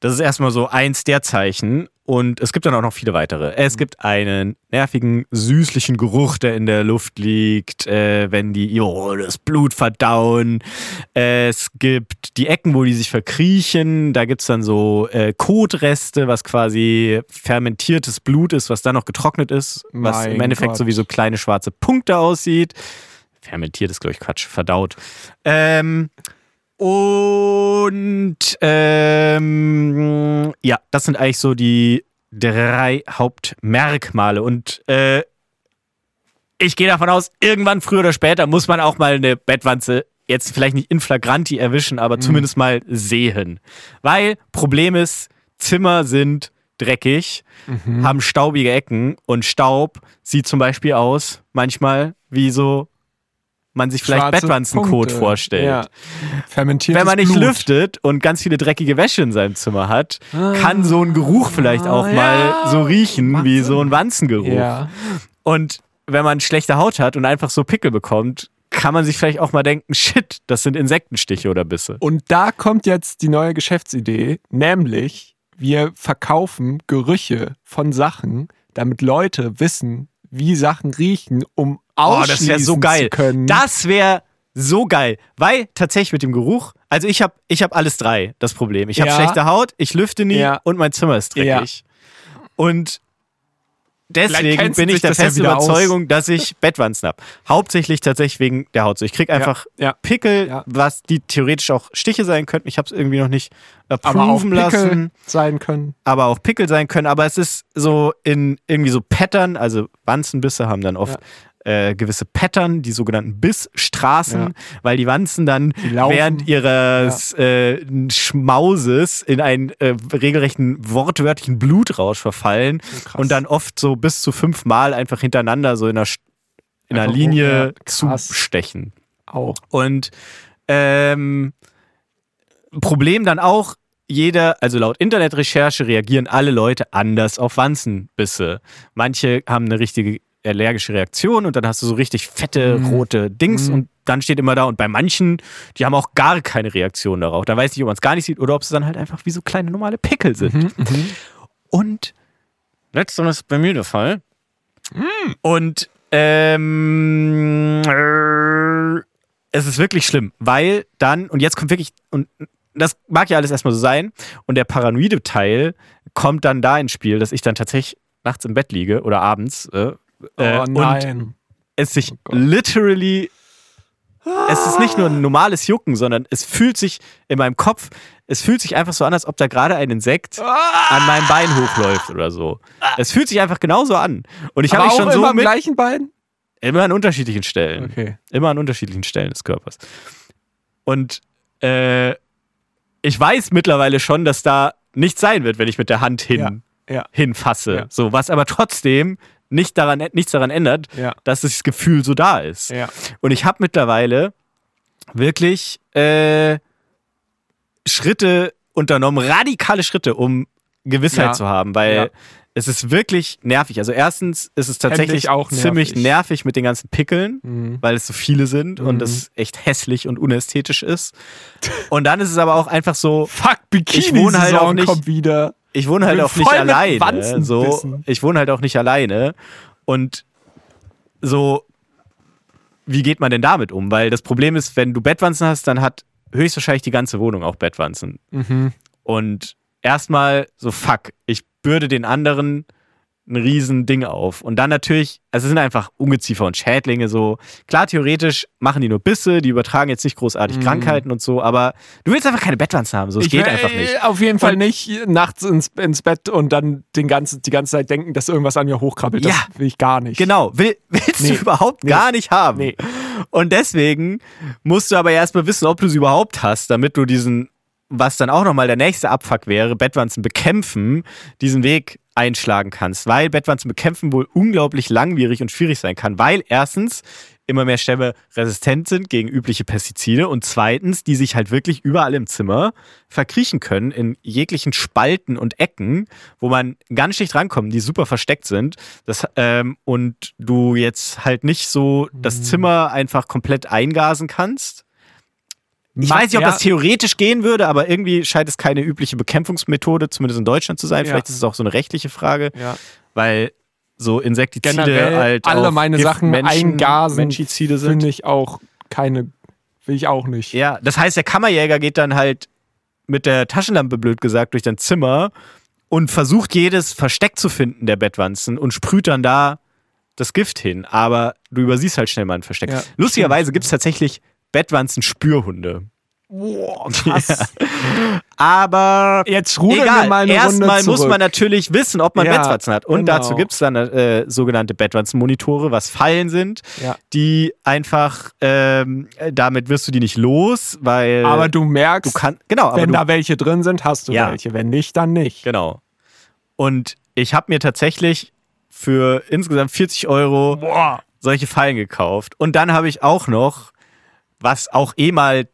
Das ist erstmal so eins der Zeichen. Und es gibt dann auch noch viele weitere. Es gibt einen nervigen, süßlichen Geruch, der in der Luft liegt, äh, wenn die jo, das Blut verdauen. Es gibt die Ecken, wo die sich verkriechen. Da gibt es dann so äh, Kotreste, was quasi fermentiertes Blut ist, was dann noch getrocknet ist, was Mein im Endeffekt Gott. so wie so kleine schwarze Punkte aussieht. Fermentiert ist, glaube ich, Quatsch. Verdaut. Ähm, und ähm, ja, das sind eigentlich so die drei Hauptmerkmale. Und äh, ich gehe davon aus, irgendwann früher oder später muss man auch mal eine Bettwanze jetzt vielleicht nicht in flagranti erwischen, aber zumindest mal sehen. Weil Problem ist, Zimmer sind dreckig, haben staubige Ecken und Staub sieht zum Beispiel aus, manchmal wie so man sich vielleicht Bettwanzenkot vorstellt. Ja. Wenn man nicht Blut. lüftet und ganz viele dreckige Wäsche in seinem Zimmer hat, kann so ein Geruch vielleicht auch ja. mal so riechen wie so ein Wanzengeruch. Ja. Und wenn man schlechte Haut hat und einfach so Pickel bekommt, kann man sich vielleicht auch mal denken, shit, das sind Insektenstiche oder Bisse. Und da kommt jetzt die neue Geschäftsidee, nämlich wir verkaufen Gerüche von Sachen, damit Leute wissen, wie Sachen riechen, um Oh, ausschließen das wäre so geil. zu können. Das wäre so geil, weil tatsächlich mit dem Geruch, also ich habe ich hab alles drei, das Problem. Ich habe Ja. schlechte Haut, ich lüfte nie Ja. und mein Zimmer ist dreckig. Und Vielleicht deswegen bin ich der das ja festen wieder aus. Überzeugung, dass ich Bettwanzen habe. Hauptsächlich tatsächlich wegen der Haut. So, ich krieg einfach ja. Pickel, Ja. was die theoretisch auch Stiche sein könnten. Ich habe es irgendwie noch nicht aber auch approven Pickel lassen sein können. aber auch Pickel sein können. Aber es ist so in irgendwie so Pattern, also Wanzenbisse haben dann oft äh, gewisse Pattern, die sogenannten Bissstraßen, Ja. weil die Wanzen dann laufen. während ihres äh, Schmauses in einen äh, regelrechten wortwörtlichen Blutrausch verfallen krass. und dann oft so bis zu fünfmal einfach hintereinander so in einer, in einer Linie ja, krass. zustechen. Auch. Und ähm, Problem dann auch, jeder, also laut Internetrecherche reagieren alle Leute anders auf Wanzenbisse. Manche haben eine richtige allergische Reaktion und dann hast du so richtig fette Mhm. rote Dings und dann steht immer da und bei manchen, die haben auch gar keine Reaktion darauf. Da weiß ich nicht, ob man es gar nicht sieht oder ob es dann halt einfach wie so kleine normale Pickel sind. Mhm, mhm. Und letzteres ist bei mir der Fall. Mm. Und ähm, äh, es ist wirklich schlimm, weil dann, und jetzt kommt wirklich, und das mag ja alles erstmal so sein, und der paranoide Teil kommt dann da ins Spiel, dass ich dann tatsächlich nachts im Bett liege oder abends äh, äh, Oh und nein. es sich Gott. literally. Es ist nicht nur ein normales Jucken, sondern es fühlt sich in meinem Kopf, es fühlt sich einfach so an, als ob da gerade ein Insekt an meinem Bein hochläuft oder so. Es fühlt sich einfach genauso an. Und ich habe mich schon immer so am mit, gleichen Bein? immer an unterschiedlichen Stellen. Okay. Immer an unterschiedlichen Stellen des Körpers. Und äh, ich weiß mittlerweile schon, dass da nichts sein wird, wenn ich mit der Hand hin, Ja. hinfasse. Ja. So, was aber trotzdem nicht daran, nichts daran ändert, Ja. dass das Gefühl so da ist. Ja. Und ich habe mittlerweile wirklich äh, Schritte unternommen, radikale Schritte, um Gewissheit Ja. zu haben, weil es ist wirklich nervig. Also erstens ist es tatsächlich ich auch ziemlich nervig. nervig mit den ganzen Pickeln, Mhm. weil es so viele sind und Mhm. es echt hässlich und unästhetisch ist. Und dann ist es aber auch einfach so, Fuck, Ich wohne halt auch nicht- kommt wieder. Ich wohne halt auch nicht alleine. Wanzen So, ich wohne halt auch nicht alleine. Und so, wie geht man denn damit um? Weil das Problem ist, wenn du Bettwanzen hast, dann hat höchstwahrscheinlich die ganze Wohnung auch Bettwanzen. Mhm. Und erstmal so, fuck, ich bürde den anderen ein riesen Ding auf. Und dann natürlich, also es sind einfach Ungeziefer und Schädlinge so. Klar, theoretisch machen die nur Bisse, die übertragen jetzt nicht großartig Mhm. Krankheiten und so, aber du willst einfach keine Bettwanzen haben, so, es Ich geht will, einfach nicht. Auf jeden Fall Und- nicht nachts ins, ins Bett und dann den ganzen, die ganze Zeit denken, dass irgendwas an mir hochkrabbelt. Das Ja. will ich gar nicht. Genau, will, willst Nee. du überhaupt Nee. gar nicht haben. Nee. Und deswegen musst du aber erstmal wissen, ob du sie überhaupt hast, damit du diesen, was dann auch nochmal der nächste Abfuck wäre, Bettwanzen bekämpfen, diesen Weg einschlagen kannst. Weil Bettwanzen bekämpfen wohl unglaublich langwierig und schwierig sein kann. Weil erstens immer mehr Stämme resistent sind gegen übliche Pestizide und zweitens, die sich halt wirklich überall im Zimmer verkriechen können, in jeglichen Spalten und Ecken, wo man ganz schlecht rankommt, die super versteckt sind. Das, ähm, und du jetzt halt nicht so das Mhm. Zimmer einfach komplett eingasen kannst. Ich Ma- weiß nicht, ob ja. das theoretisch gehen würde, aber irgendwie scheint es keine übliche Bekämpfungsmethode, zumindest in Deutschland zu sein. Ja. Vielleicht ist es auch so eine rechtliche Frage, Ja. weil so Insektizide Generell halt alle meine Gift- Sachen Menschen- eingasen, Menschizide sind. finde ich auch keine, will ich auch nicht. Ja, das heißt, der Kammerjäger geht dann halt mit der Taschenlampe, blöd gesagt, durch dein Zimmer und versucht jedes Versteck zu finden der Bettwanzen und sprüht dann da das Gift hin. Aber du übersiehst halt schnell mal ein Versteck. Ja, Lustigerweise gibt es tatsächlich Bettwanzen-Spürhunde. Boah, krass. Aber Jetzt rudeln egal, wir mal eine erstmal muss man natürlich wissen, ob man Ja, Bettwanzen hat. Und genau. dazu gibt es dann äh, sogenannte Bettwanzenmonitore, was Fallen sind, Ja. die einfach, ähm, damit wirst du die nicht los, weil Aber du merkst, du kannst, genau, wenn du, da welche drin sind, hast du welche. Wenn nicht, dann nicht. genau. Und ich habe mir tatsächlich für insgesamt 40 Euro Boah. solche Fallen gekauft. Und dann habe ich auch noch, was auch eh mal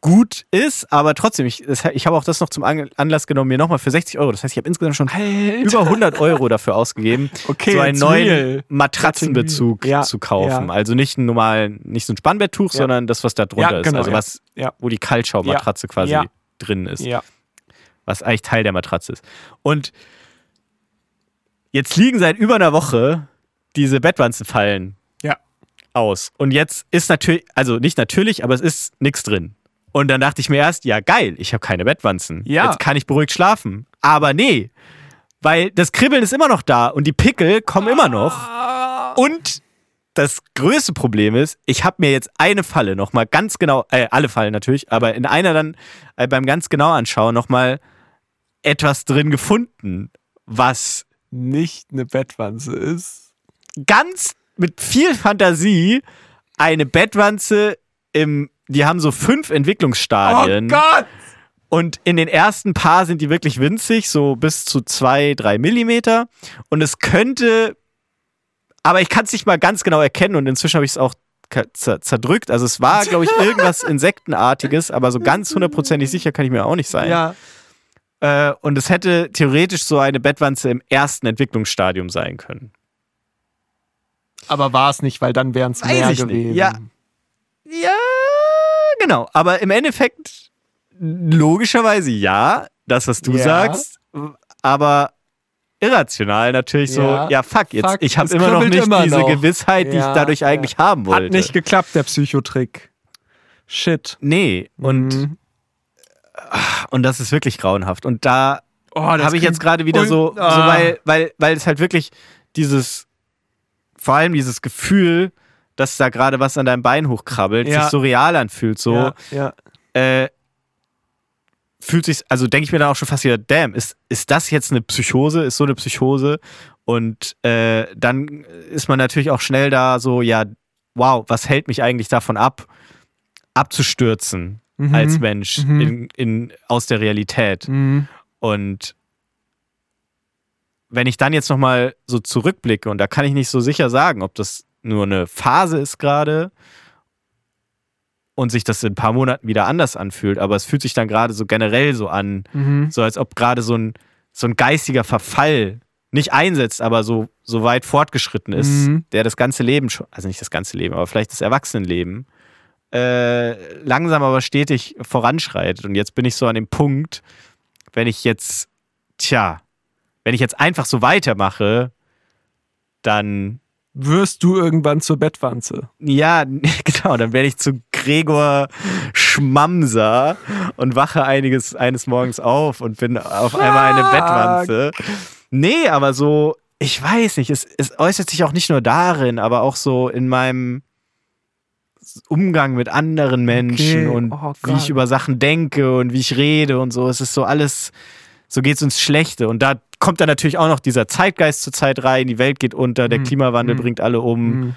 gut ist, aber trotzdem, ich, ich habe auch das noch zum An- Anlass genommen, mir nochmal für 60 Euro, das heißt, ich habe insgesamt schon über 100 Euro dafür ausgegeben, Okay, so einen neuen real. Matratzenbezug Ja, zu kaufen. ja. Also nicht einen normalen, nicht so ein Spannbetttuch, Ja. sondern das, was da drunter Ja, ist. genau, Also was, wo die Kaltschaumatratze quasi drin ist Ja. was eigentlich Teil der Matratze ist. Und jetzt liegen seit über einer Woche diese Bettwanzenfallen. Aus. Und jetzt ist natürlich, also nicht natürlich, aber es ist nichts drin. Und dann dachte ich mir erst, ja geil, ich habe keine Bettwanzen. Ja. Jetzt kann ich beruhigt schlafen. Aber nee, weil das Kribbeln ist immer noch da und die Pickel kommen immer noch. Und das größte Problem ist, ich habe mir jetzt eine Falle nochmal ganz genau, äh, alle Fallen natürlich, aber in einer dann äh, beim ganz genau anschauen nochmal etwas drin gefunden, was Nicht eine Bettwanze ist. ganz mit viel Fantasie eine Bettwanze im, die haben so fünf Entwicklungsstadien. Oh Gott! Und in den ersten paar sind die wirklich winzig, so bis zu zwei, drei Millimeter. Und es könnte, aber ich kann es nicht mal ganz genau erkennen und inzwischen habe ich es auch zerdrückt. Also es war, glaube ich, irgendwas Insektenartiges, aber so ganz hundertprozentig sicher kann ich mir auch nicht sein. Ja. Äh, und es hätte theoretisch so eine Bettwanze im ersten Entwicklungsstadium sein können. Aber war es nicht, weil dann wären es mehr ich nicht. gewesen. Ja. Ja, genau. Aber im Endeffekt, logischerweise ja, das, was du Ja. sagst, aber irrational natürlich so, Ja. ja, fuck, jetzt, Fuck, ich habe immer noch nicht immer diese noch. Gewissheit, die Ja, ich dadurch ja. eigentlich haben wollte. Hat nicht geklappt, der Psychotrick. Shit. Nee, und, Mhm. und das ist wirklich grauenhaft. Und da oh, habe ich jetzt gerade wieder so, so ah. weil, weil, weil es halt wirklich dieses, vor allem dieses Gefühl, dass da gerade was an deinem Bein hochkrabbelt, Ja. sich so real anfühlt, so, Ja, ja. äh, fühlt sich, also denke ich mir dann auch schon fast wieder, damn, ist, ist das jetzt eine Psychose? Ist so eine Psychose? Und äh, dann ist man natürlich auch schnell da so, ja, wow, was hält mich eigentlich davon ab, abzustürzen Mhm. als Mensch Mhm. in, in, aus der Realität? Mhm. Und wenn ich dann jetzt nochmal so zurückblicke, und da kann ich nicht so sicher sagen, ob das nur eine Phase ist gerade und sich das in ein paar Monaten wieder anders anfühlt, aber es fühlt sich dann gerade so generell so an, Mhm. so als ob gerade so ein, so ein geistiger Verfall nicht einsetzt, aber so, so weit fortgeschritten ist, Mhm. der das ganze Leben schon, also nicht das ganze Leben, aber vielleicht das Erwachsenenleben, äh, langsam aber stetig voranschreitet. Und jetzt bin ich so an dem Punkt, wenn ich jetzt, tja, wenn ich jetzt einfach so weitermache, dann, Wirst du irgendwann zur Bettwanze? ja, genau, dann werde ich zu Gregor Schmamser und wache einiges eines Morgens auf und bin auf einmal eine Bettwanze. Nee, aber so, ich weiß nicht, es, es äußert sich auch nicht nur darin, aber auch so in meinem Umgang mit anderen Menschen Okay. und Oh wie ich über Sachen denke und wie ich rede und so. Es ist so alles, so geht es uns Schlechte. Und da kommt dann natürlich auch noch dieser Zeitgeist zur Zeit rein, die Welt geht unter, der Mhm. Klimawandel Mhm. bringt alle um. Mhm.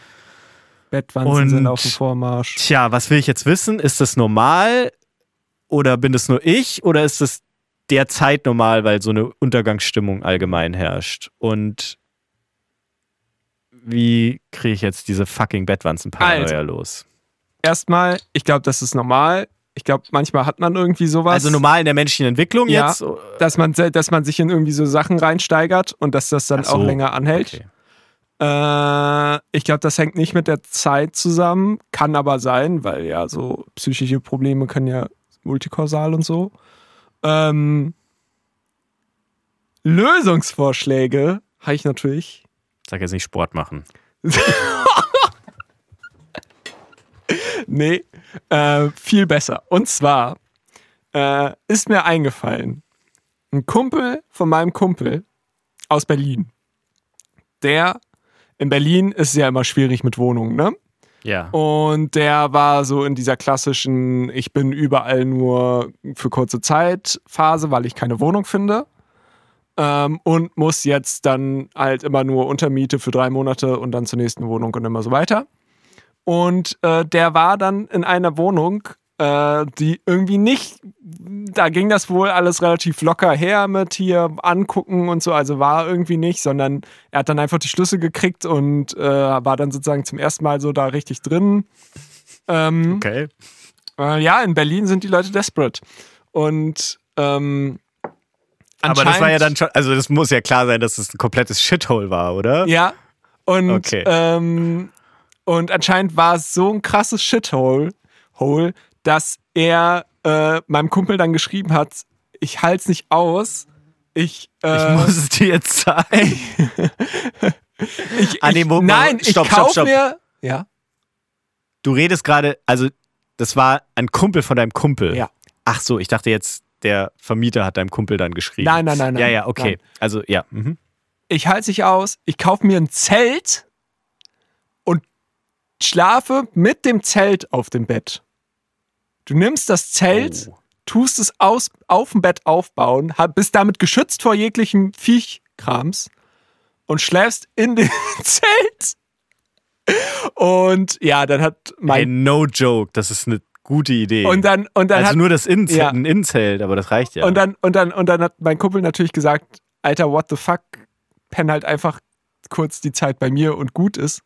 Bettwanzen Und- sind auf dem Vormarsch. Tja, was will ich jetzt wissen? Ist das normal oder bin das nur ich oder ist das derzeit normal, weil so eine Untergangsstimmung allgemein herrscht? Und wie kriege ich jetzt diese fucking Bettwanzen-Paranoia Also. los? Erstmal, ich glaube, das ist normal. Ich glaube, manchmal hat man irgendwie sowas. Also normal in der menschlichen Entwicklung Ja. jetzt? dass man, dass man sich in irgendwie so Sachen reinsteigert und dass das dann so, auch länger anhält. Okay. Äh, ich glaube, das hängt nicht mit der Zeit zusammen, kann aber sein, weil ja so psychische Probleme können ja multikausal und so. Ähm, Lösungsvorschläge habe ich natürlich. Sag jetzt nicht Sport machen. Nee, äh, viel besser. Und zwar äh, ist mir eingefallen, ein Kumpel von meinem Kumpel aus Berlin, der in Berlin ist ja immer schwierig mit Wohnungen, ne? Ja. Und der war so in dieser klassischen, ich bin überall nur für kurze Zeit Phase, weil ich keine Wohnung finde. Ähm, und muss jetzt dann halt immer nur Untermiete für drei Monate und dann zur nächsten Wohnung und immer so weiter. Und äh, der war dann in einer Wohnung, äh, die irgendwie nicht, da ging das wohl alles relativ locker her mit hier angucken und so, also war irgendwie nicht, sondern er hat dann einfach die Schlüssel gekriegt und äh, war dann sozusagen zum ersten Mal so da richtig drin. Ähm, Okay. äh, ja, in Berlin sind die Leute desperate. Und ähm, Aber das war ja dann schon, also das muss ja klar sein, dass es ein komplettes Shithole war, oder? Ja. Und, Okay. ähm, und anscheinend war es so ein krasses Shithole, Hole, dass er äh, meinem Kumpel dann geschrieben hat, ich halte es nicht aus. Ich, äh, Ich muss es dir jetzt zeigen. ich, ich, Moment, nein, ich stopp, stopp, kauf stopp. mir. Ja. Du redest gerade, also das war ein Kumpel von deinem Kumpel. Ja. Ach so, ich dachte jetzt, der Vermieter hat deinem Kumpel dann geschrieben. Nein, nein, nein, nein. Ja, ja, okay. Nein. Also, ja. Mhm. Ich halte es nicht aus. Ich kaufe mir ein Zelt schlafe mit dem Zelt auf dem Bett. Du nimmst das Zelt, Oh. tust es aus, auf dem Bett aufbauen, bist damit geschützt vor jeglichem Viechkrams und schläfst in dem Zelt. Und ja, dann hat Hey, mein. no joke, das ist eine gute Idee. und dann, und dann also hat, nur das In Ja. ein Innenzelt, aber das reicht ja. und dann, und dann, und dann hat mein Kumpel natürlich gesagt, Alter, what the fuck, penn halt einfach kurz die Zeit bei mir und gut ist.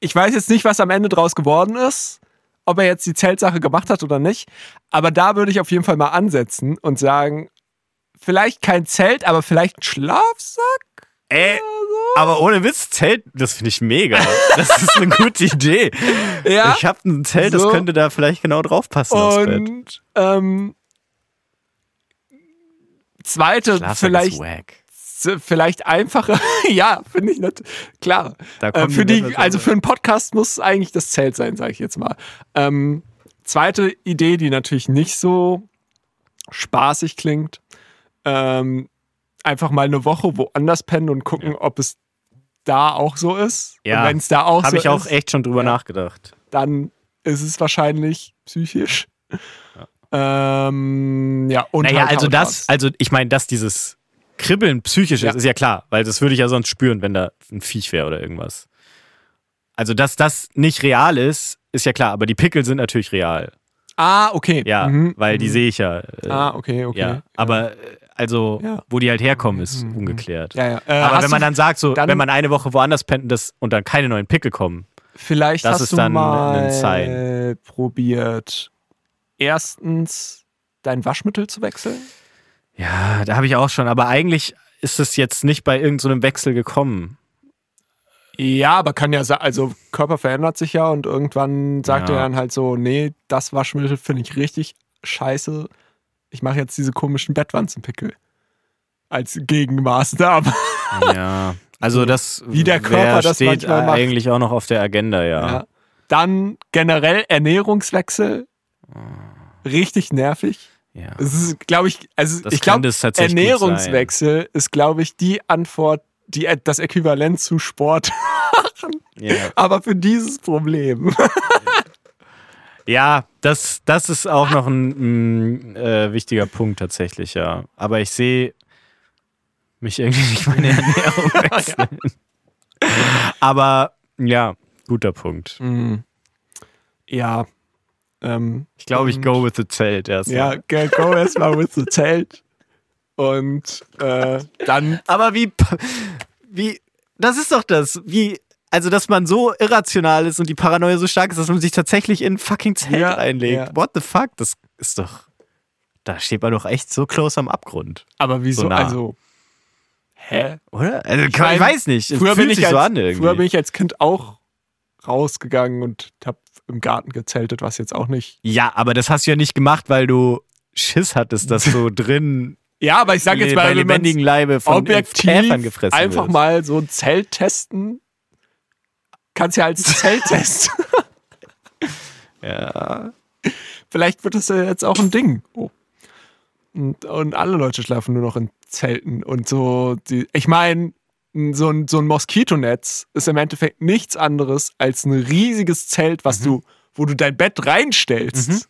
Ich weiß jetzt nicht, was am Ende draus geworden ist, ob er jetzt die Zeltsache gemacht hat oder nicht, aber da würde ich auf jeden Fall mal ansetzen und sagen, vielleicht kein Zelt, aber vielleicht ein Schlafsack? Ey, aber ohne Witz, Zelt, das finde ich mega. Das ist eine gute Idee. Ja. Ich habe ein Zelt, So. das könnte da vielleicht genau drauf passen. Und ähm, zweite, vielleicht ist. S- vielleicht einfacher. ja, finde ich nicht. Klar. Äh, für die also für einen Podcast muss es eigentlich das Zelt sein, sage ich jetzt mal. Ähm, zweite Idee, die natürlich nicht so spaßig klingt. Ähm, einfach mal eine Woche woanders pennen und gucken, ob es da auch so ist. Ja, wenn es da auch so Habe ich auch echt schon drüber Ja. nachgedacht. dann ist es wahrscheinlich psychisch. Ähm, ja, und Naja, halt also das, also ich meine, dass dieses Kribbeln psychisch Ja. ist, ist ja klar, weil das würde ich ja sonst spüren, wenn da ein Viech wäre oder irgendwas. Also, dass das nicht real ist, ist ja klar, aber die Pickel sind natürlich real. Ah, okay. Ja, Mhm, weil die mhm. sehe ich ja. Äh, Ah, okay, okay. ja. Aber äh, also, Ja. wo die halt herkommen, ist Mhm. ungeklärt. Ja, ja. Äh, Aber wenn man dann sagt, so, dann- wenn man eine Woche woanders pennt und das, und dann keine neuen Pickel kommen, Vielleicht Das hast ist du dann mal ein Sign. probiert, erstens dein Waschmittel zu wechseln. Ja, da habe ich auch schon. Aber eigentlich ist es jetzt nicht bei irgendeinem so Wechsel gekommen. Ja, aber kann ja sein, also Körper verändert sich ja und irgendwann sagt Ja. er dann halt so, nee, das Waschmittel finde ich richtig scheiße. Ich mache jetzt diese komischen Bettwanzenpickel als Gegenmaßnahme. Ja, also das Wie der Körper das steht manchmal macht. eigentlich auch noch auf der Agenda, ja. Ja. Dann generell Ernährungswechsel. Richtig nervig. Ja. Es ist, glaube ich, also Das ich glaube, Ernährungswechsel ist, glaube ich, die Antwort, die das Äquivalent zu Sport, Ja, aber für dieses Problem. ja das, das ist auch noch ein, ein äh, wichtiger Punkt tatsächlich, ja. Aber ich sehe mich irgendwie nicht meine Ernährung wechseln. Aber ja, guter Punkt. Hm. Ja. Ähm, Ich glaube, ich go with the Zelt erst. ja, go erstmal with the Zelt. Und äh, dann, Aber wie, wie, das ist doch das, wie, also dass man so irrational ist und die Paranoia so stark ist, dass man sich tatsächlich in ein fucking Zelt Ja, reinlegt. ja. What the fuck? Das ist doch. Da steht man doch echt so close am Abgrund, Aber wieso? So nah. also. Hä? oder? Also, ich, mein, weiß nicht. Früher, bin ich, als, so an früher bin ich als Kind auch rausgegangen und hab im Garten gezeltet, was jetzt auch nicht. ja, aber das hast du ja nicht gemacht, weil du Schiss hattest, dass du drin Ja, aber ich sag jetzt bei mal, man lebendigen Leibe von Käfern gefressen einfach wirst. mal so ein Zelt testen. Kannst ja als Zelt testen. Ja. Vielleicht wird das ja jetzt auch ein Ding. Oh. Und, und alle Leute schlafen nur noch in Zelten. Und so, die, ich meine, so ein, so ein Moskitonetz ist im Endeffekt nichts anderes als ein riesiges Zelt, was du, wo du dein Bett reinstellst. Mhm.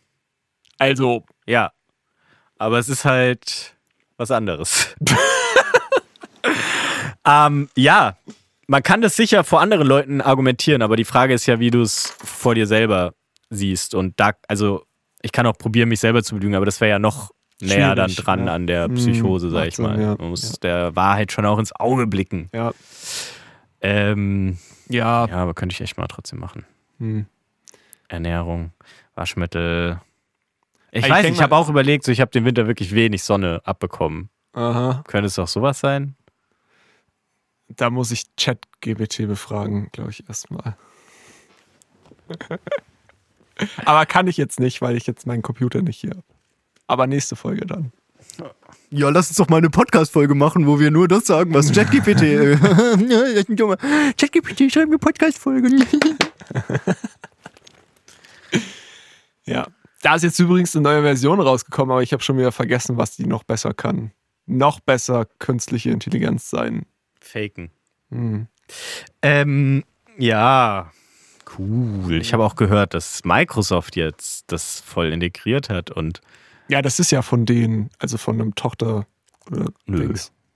Also, Ja. Aber es ist halt was anderes. ähm, ja, man kann das sicher vor anderen Leuten argumentieren, aber die Frage ist ja, wie du es vor dir selber siehst. Und da, also, ich kann auch probieren, mich selber zu belügen, aber das wäre ja noch näher dann dran ja. an der Hm, Psychose, sag ich mal. ja. Man muss der Wahrheit schon auch ins Auge blicken. ja. Ähm, Ja. ja, aber könnte ich echt mal trotzdem machen. Hm. Ernährung, Waschmittel. Ich Ich weiß, ich habe auch überlegt, so ich habe den Winter wirklich wenig Sonne abbekommen. Aha. Könnte es auch sowas sein? Da muss ich Chat-GBT befragen, glaube ich, erstmal. Aber kann ich jetzt nicht, weil ich jetzt meinen Computer nicht hier habe. Aber nächste Folge dann. Ja, lass uns doch mal eine Podcast-Folge machen, wo wir nur das sagen, was ChatGPT. ChatGPT schreibt eine Podcast-Folge. Ja. Da ist jetzt übrigens eine neue Version rausgekommen, aber ich habe schon wieder vergessen, was die noch besser kann. Noch besser künstliche Intelligenz sein. Faken. Hm. Ähm, ja. Cool. Ich habe auch gehört, dass Microsoft jetzt das voll integriert hat und Ja, das ist ja von denen, also von einem Tochter oder Nö.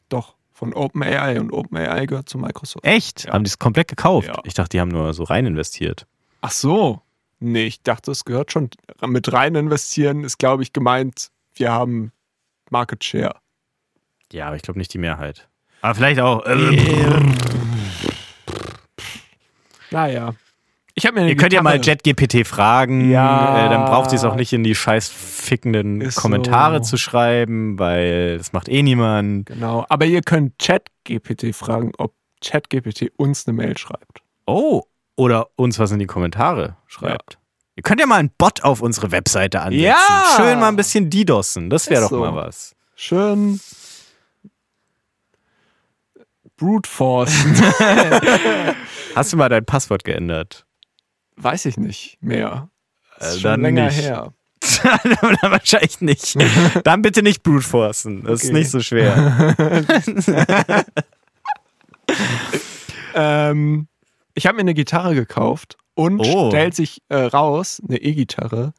Doch, von OpenAI und OpenAI gehört zu Microsoft. echt? Ja. Haben die es komplett gekauft? Ja. Ich dachte, die haben nur so rein investiert. Ach so. Nee, ich dachte, es gehört schon. Mit rein investieren ist, glaube ich, gemeint, wir haben Market Share. Ja, aber ich glaube nicht die Mehrheit. Aber vielleicht auch. äh, Naja. Ich habe mir Ihr könnt ja mal JetGPT fragen. Ja. Äh, dann braucht sie es auch nicht in die scheiß fickenden Ist Kommentare so. zu schreiben, weil das macht eh niemand. Genau. Aber ihr könnt ChatGPT fragen, ob ChatGPT uns eine Mail schreibt. Oh, oder uns was in die Kommentare schreibt. Ihr könnt ja mal einen Bot auf unsere Webseite ansetzen. Ja. Schön mal ein bisschen DDoSen. Das wäre doch so. mal was. Schön. Brute Force. Hast du mal dein Passwort geändert? Weiß ich nicht mehr. Äh, Ist schon dann länger nicht. her. Dann wahrscheinlich nicht. Dann bitte nicht brute forcen. Das ist Okay. nicht so schwer. Ähm, ich habe mir eine Gitarre gekauft und Oh. stellt sich äh, raus, eine E-Gitarre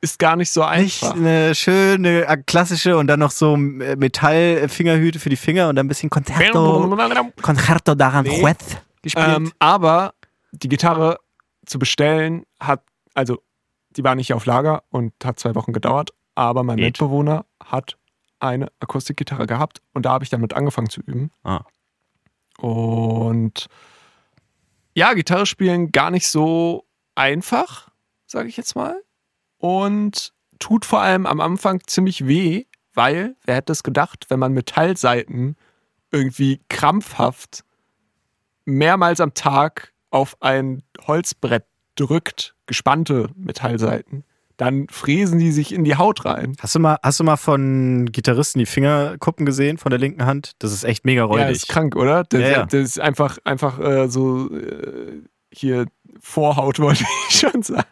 ist gar nicht so Nicht einfach. eine schöne äh, klassische und dann noch so äh, Metallfingerhüte für die Finger und dann ein bisschen Concerto, Concerto d'Aranjuez gespielt. Ähm, aber die Gitarre zu bestellen hat, also die war nicht auf Lager und hat zwei Wochen gedauert, aber mein Geht. Mitbewohner hat eine Akustikgitarre gehabt und da habe ich damit angefangen zu üben. Ah. Und ja, Gitarre spielen gar nicht so einfach, sage ich jetzt mal. Und tut vor allem am Anfang ziemlich weh, weil, wer hätte es gedacht, wenn man Metallseiten irgendwie krampfhaft mehrmals am Tag auf ein Holzbrett drückt, gespannte Metallseiten, dann fräsen die sich in die Haut rein. Hast du mal, hast du mal von Gitarristen die Fingerkuppen gesehen von der linken Hand? Das ist echt mega Ja, räudig. ist krank, oder? Das, Ja, ja. das ist einfach, einfach äh, so äh, hier Vorhaut, wollte ich schon sagen.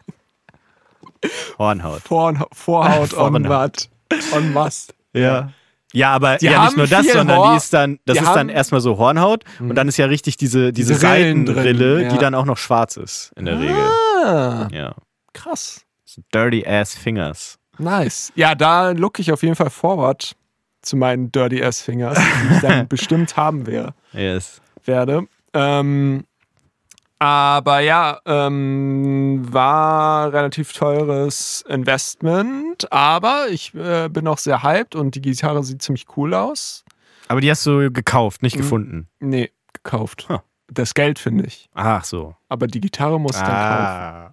Hornhaut. Vor, Vorhaut on what? On was? Ja. Ja, aber Die ja, nicht nur das, sondern Hor- die ist dann, das die ist dann erstmal so Hornhaut und dann ist ja richtig diese, diese, Diese drin, Seitenrille, die ja. dann auch noch schwarz ist in der Regel. Ah, Ja. krass. So dirty ass fingers. Nice. Ja, da look ich auf jeden Fall forward zu meinen Dirty Ass Fingers, die ich dann bestimmt haben wär, Yes. werde. Ähm, aber ja, ähm, war relativ teures Investment, aber ich äh, bin auch sehr hyped und die Gitarre sieht ziemlich cool aus. Aber die hast du gekauft, nicht Mhm. gefunden. Nee, gekauft. Huh. das Geld, finde ich. Ach so. Aber die Gitarre muss dann kaufen. Ah.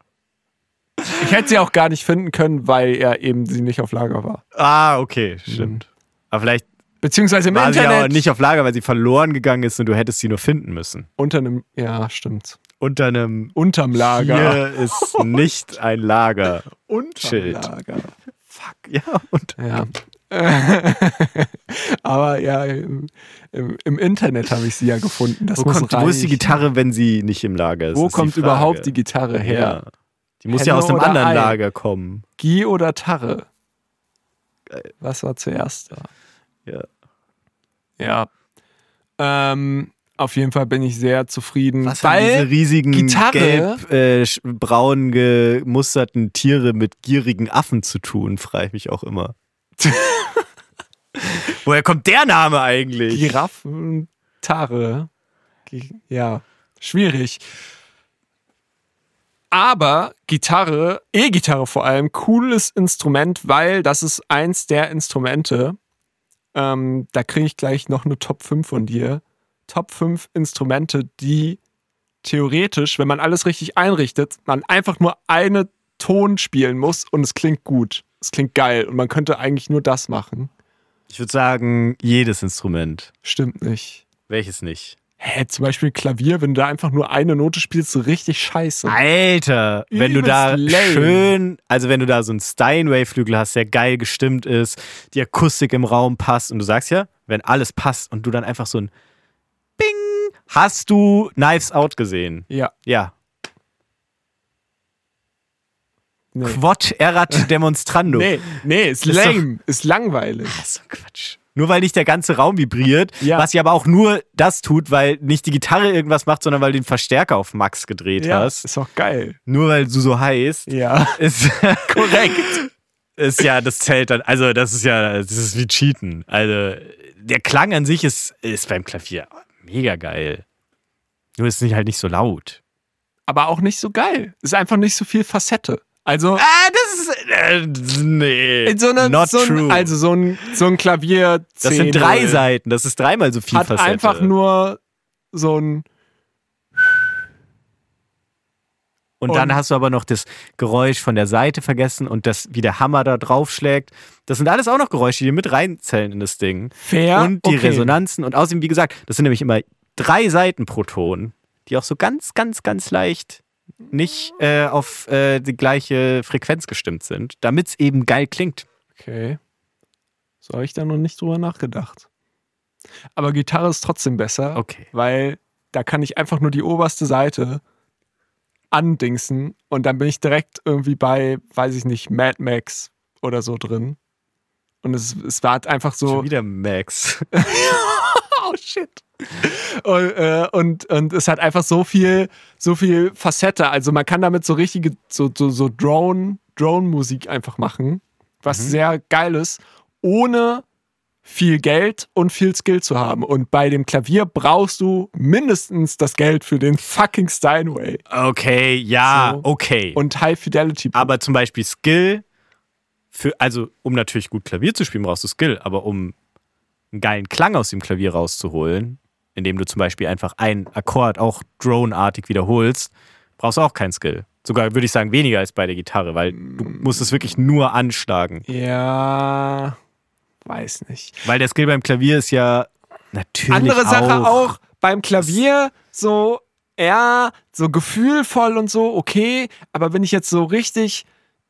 Ich hätte sie auch gar nicht finden können, weil er eben sie nicht auf Lager war. ah, okay, stimmt. Aber vielleicht Beziehungsweise im war sie ja Internet nicht auf Lager, weil sie verloren gegangen ist und du hättest sie nur finden müssen. unter einem, ja, stimmt. Unter einem Unterm Lager. Hier ist nicht ein Lager. Unterm Schild. Lager. Fuck, ja. Und Ja. Aber ja, im, im, Internet habe ich sie ja gefunden. Das wo, kommt, wo ist die. Gitarre, wenn sie nicht im Lager ist? Wo ist kommt die überhaupt die Gitarre her? Ja. Die muss Henne ja aus einem anderen Ei? Lager kommen. Gie oder Tarre? Was war zuerst da? Ja. Ja. Ähm, auf jeden Fall bin ich sehr zufrieden. Was weil diese riesigen Gitarre- gelb, äh, braun gemusterten Tiere mit gierigen Affen zu tun, frage ich mich auch immer. Woher kommt der Name eigentlich? Giraffen, Tarre. Gi- Ja, schwierig. Aber Gitarre, E-Gitarre vor allem, cooles Instrument, weil das ist eins der Instrumente. Ähm, da kriege ich gleich noch eine Top 5 von dir. Top 5 Instrumente, die theoretisch, wenn man alles richtig einrichtet, man einfach nur eine Ton spielen muss und es klingt gut. Es klingt geil und man könnte eigentlich nur das machen. Ich würde sagen, jedes Instrument. Stimmt nicht. Welches nicht? Hä, zum Beispiel Klavier, wenn du da einfach nur eine Note spielst, so richtig scheiße. Alter, wenn du da lame. schön, also wenn du da so einen Steinway-Flügel hast, der geil gestimmt ist, die Akustik im Raum passt und du sagst ja, wenn alles passt und du dann einfach so ein Bing, hast du Knives Out gesehen? Ja, Ja. nee. Quod erat demonstrando. Nee, nee, ist Ist doch- lame, ist langweilig. Ist so Quatsch. Nur weil nicht der ganze Raum vibriert, Ja. was ja aber auch nur das tut, weil nicht die Gitarre irgendwas macht, sondern weil du den Verstärker auf Max gedreht Ja, hast. ist auch geil. Nur weil du so heißt. Ja, Ist korrekt. ist ja, das zählt dann, also das ist ja, das ist wie Cheaten. Also der Klang an sich ist, ist beim Klavier mega geil. Nur ist es halt nicht so laut. Aber auch nicht so geil. Ist einfach nicht so viel Facette. Also, Ah, das ist, äh, nee, so eine, not so ein, true. also so ein, so ein Klavier das sind drei 10-0 Seiten, das ist dreimal so viel Hat Facette. einfach nur so ein, Und Und- dann hast du aber noch das Geräusch von der Seite vergessen und das, wie der Hammer da draufschlägt. Das sind alles auch noch Geräusche, die mit reinzählen in das Ding. fair. und die okay. Resonanzen. Und außerdem, wie gesagt, das sind nämlich immer drei Seiten pro Ton, die auch so ganz, ganz, ganz leicht nicht äh, auf äh, die gleiche Frequenz gestimmt sind, damit es eben geil klingt. Okay. So habe ich da noch nicht drüber nachgedacht. Aber Gitarre ist trotzdem besser, Okay. weil da kann ich einfach nur die oberste Seite andingsen und dann bin ich direkt irgendwie bei, weiß ich nicht, Mad Max oder so drin. Und es, es war halt einfach so. Schon wieder Max. oh shit. Und, äh, und, und es hat einfach so viel, so viel Facette. Also man kann damit so richtige, so, so, so Drone, Drone-Musik einfach machen, was sehr geil ist, ohne viel Geld und viel Skill zu haben. Und bei dem Klavier brauchst du mindestens das Geld für den fucking Steinway Okay, ja, So. okay. und High Fidelity. aber zum Beispiel Skill, für, also um natürlich gut Klavier zu spielen, brauchst du Skill, aber um einen geilen Klang aus dem Klavier rauszuholen, indem du zum Beispiel einfach einen Akkord auch Drone-artig wiederholst, brauchst du auch keinen Skill. Sogar würde ich sagen weniger als bei der Gitarre, weil du musst es wirklich nur anschlagen. ja, weiß nicht. Weil der Skill beim Klavier ist ja natürlich Andere Sache auch. auch beim Klavier so, ja, so gefühlvoll und so, okay, aber wenn ich jetzt so richtig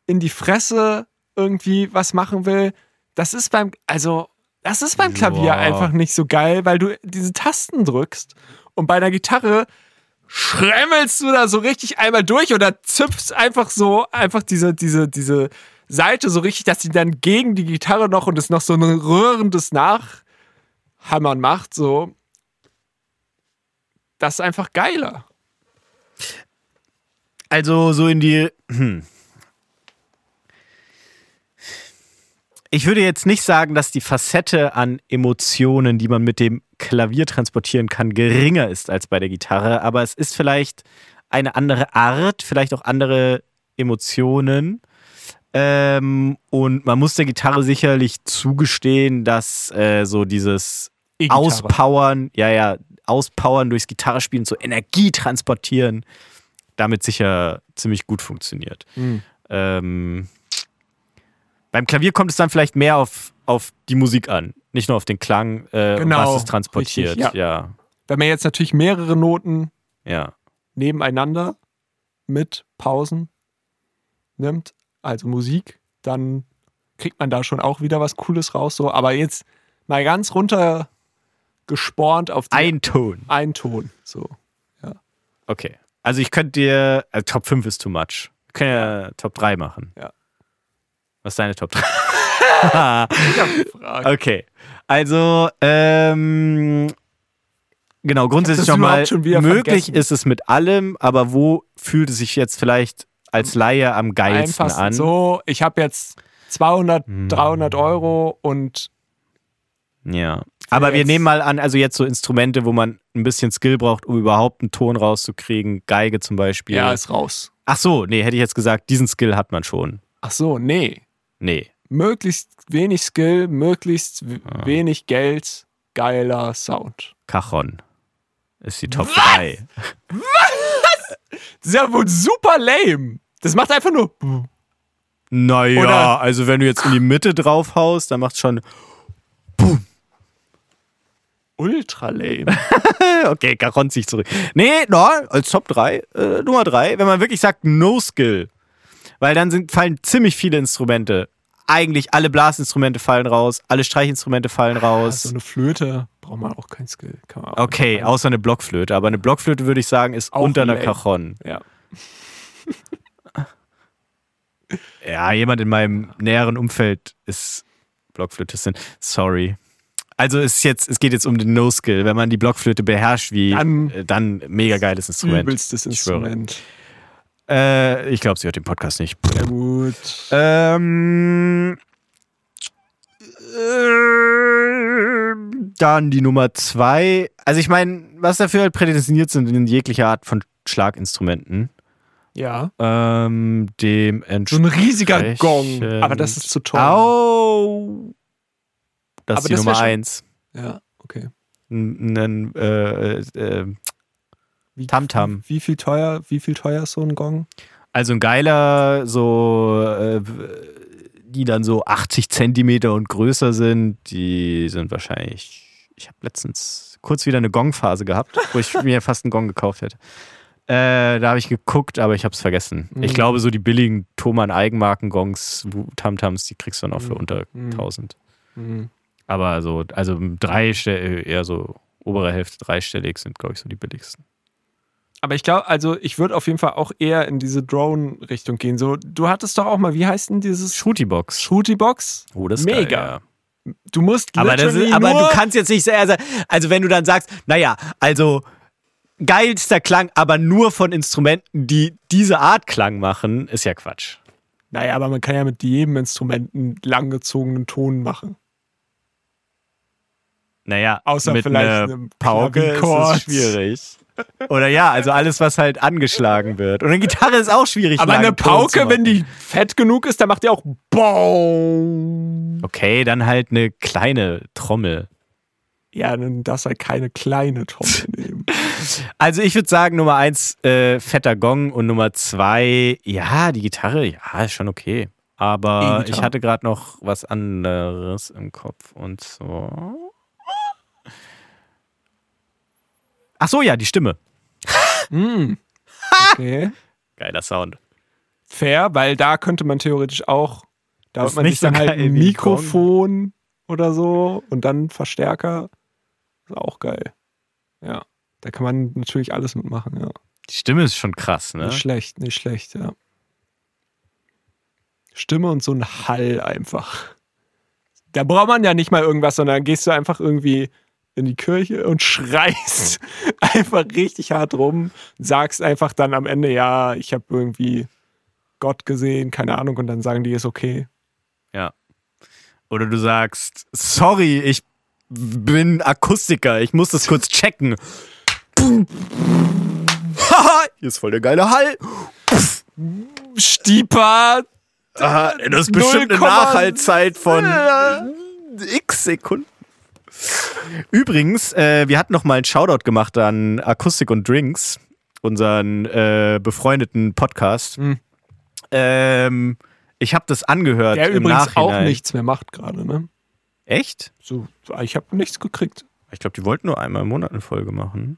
in die Fresse irgendwie was machen will, das ist beim, also, das ist beim Klavier Ja. einfach nicht so geil, weil du diese Tasten drückst und bei einer Gitarre schremmelst du da so richtig einmal durch oder züpfst einfach so, einfach diese, diese, diese Seite so richtig, dass sie dann gegen die Gitarre noch und es noch so ein rührendes Nachhammern macht, so. Das ist einfach geiler. Also so in die. Hm. Ich würde jetzt nicht sagen, dass die Facette an Emotionen, die man mit dem Klavier transportieren kann, geringer ist als bei der Gitarre, aber es ist vielleicht eine andere Art, vielleicht auch andere Emotionen. Ähm, und man muss der Gitarre sicherlich zugestehen, dass äh, so dieses E-Gitarre. Auspowern, ja, ja, auspowern durchs Gitarrespielen, so Energie transportieren. Damit sicher ziemlich gut funktioniert. Mhm. Ähm, beim Klavier kommt es dann vielleicht mehr auf, auf die Musik an, nicht nur auf den Klang, äh, Genau, was es transportiert. richtig, ja. Wenn man jetzt natürlich mehrere Noten ja. nebeneinander mit Pausen nimmt, also Musik, dann kriegt man da schon auch wieder was Cooles raus. So. Aber jetzt mal ganz runter gespornt auf den Ein Ton. einen Ton. So. Okay. Also ich könnte dir, äh, Top 5 ist too much. Wir können ja Top 3 machen. Ja. Was ist deine Top 3? Ich hab gefragt. okay. Also, ähm, genau, grundsätzlich nochmal, möglich vergessen. ist es mit allem, aber wo fühlt es sich jetzt vielleicht als Laie am geilsten Einfach an? so, ich habe jetzt 200, Hm. 300 Euro und Ja. Aber wir nehmen mal an, also jetzt so Instrumente, wo man ein bisschen Skill braucht, um überhaupt einen Ton rauszukriegen. Geige zum Beispiel. ja, ist raus. Ach so, nee, hätte ich jetzt gesagt, diesen Skill hat man schon. Ach so, nee. Nee. Möglichst wenig Skill, möglichst Ah. wenig Geld, geiler Sound. Cajon ist die Top 3. Das ist ja wohl super lame. Das macht einfach nur. Naja, Oder- also wenn du jetzt in die Mitte drauf haust, dann macht schon. Ultra lame. Okay, Cajon zieht zurück. Nee, no, als Top 3, äh, Nummer 3, wenn man wirklich sagt No Skill. Weil dann sind, fallen ziemlich viele Instrumente. Eigentlich alle Blasinstrumente fallen raus, alle Streichinstrumente fallen raus. so eine Flöte braucht man auch kein Skill. Auch Okay, außer eine Blockflöte. Aber eine Blockflöte würde ich sagen, ist Auch unter einer. Cajon. Ja. Ja, jemand in meinem näheren Umfeld ist Blockflötistin. Sorry. Also es jetzt, es geht jetzt um den No-Skill. Wenn man die Blockflöte beherrscht, wie Dann- äh, dann mega geiles Instrument. Übelstes Ich schwöre. Äh, ich glaube, sie hört den Podcast nicht. Ja, gut. Ähm, äh, dann die Nummer zwei. Also ich meine, was dafür halt prädestiniert sind in jeglicher Art von Schlaginstrumenten. Ja. Ähm, dem So ein riesiger Gong. Aber das ist zu teuer. Au! Das Aber ist die das wär Nummer eins. Ja, okay. Ein, ein, äh, äh, Wie, Tamtam. Wie viel teuer, wie viel teuer ist so ein Gong? also ein geiler, so, äh, die dann so 80 Zentimeter und größer sind, die sind wahrscheinlich. Ich habe letztens kurz wieder eine Gong-Phase gehabt, wo ich mir fast einen Gong gekauft hätte. Äh, da habe ich geguckt, aber ich habe es vergessen. Ich Mhm. glaube, so die billigen Thomann Eigenmarken-Gongs, Tamtams, die kriegst du dann auch für Mhm. unter Mhm. 1000. Mhm. Aber so, also drei, eher so obere Hälfte dreistellig sind, glaube ich, so die billigsten. Aber ich glaube, also ich würde auf jeden Fall auch eher in diese Drone-Richtung gehen. So, du hattest doch auch mal, wie heißt denn dieses Shooty-Box. Shooty-Box? Oh, das ist Mega. Geil, ja. Du musst Aber, das ist, aber du kannst jetzt nicht sehr, also wenn du dann sagst, naja, also geilster Klang, aber nur von Instrumenten, die diese Art Klang machen, ist ja Quatsch. Naja, aber man kann ja mit jedem Instrument einen langgezogenen Ton machen. Naja, Außer mit vielleicht einem Pauke ist es schwierig. Oder ja, also alles, was halt angeschlagen wird. Und eine Gitarre ist auch schwierig. Aber eine Pauke, wenn die fett genug ist, dann macht die auch BOOM. Okay, dann halt eine kleine Trommel. Ja, dann darfst halt keine kleine Trommel nehmen. Also ich würde sagen, Nummer eins, äh, fetter Gong und Nummer zwei, ja, die Gitarre, ja, ist schon okay. Aber ich hatte gerade noch was anderes im Kopf und so. Ach so, ja, die Stimme. Mm. Okay. Geiler Sound. Fair, weil da könnte man theoretisch auch, da hat man nicht sich dann so halt ein. Mikrofon oder so und dann Verstärker. Ist auch geil. Ja. Da kann man natürlich alles mitmachen, ja. Die Stimme ist schon krass, ne? Nicht schlecht, nicht schlecht, ja. Stimme und so ein Hall einfach. Da braucht man ja nicht mal irgendwas, sondern gehst du einfach irgendwie in die Kirche und schreist einfach richtig hart rum, sagst einfach dann am Ende, ja, ich habe irgendwie Gott gesehen, keine Ahnung, und dann sagen die, ist okay. Oder du sagst, sorry, ich bin Akustiker, ich muss das kurz checken. Haha, hier ist voll der geile Hall. Stieper! Aha, das ist bestimmt eine 0,7. Nachhaltzeit von x Sekunden. Übrigens, äh, wir hatten noch mal einen Shoutout gemacht an Akustik und Drinks, unseren äh, befreundeten Podcast. Hm. Ähm, ich habe das angehört Der im übrigens Nachhinein. auch nichts mehr macht gerade, ne? Echt? So, ich habe nichts gekriegt. Ich glaube, die wollten nur einmal im Monat eine Folge machen.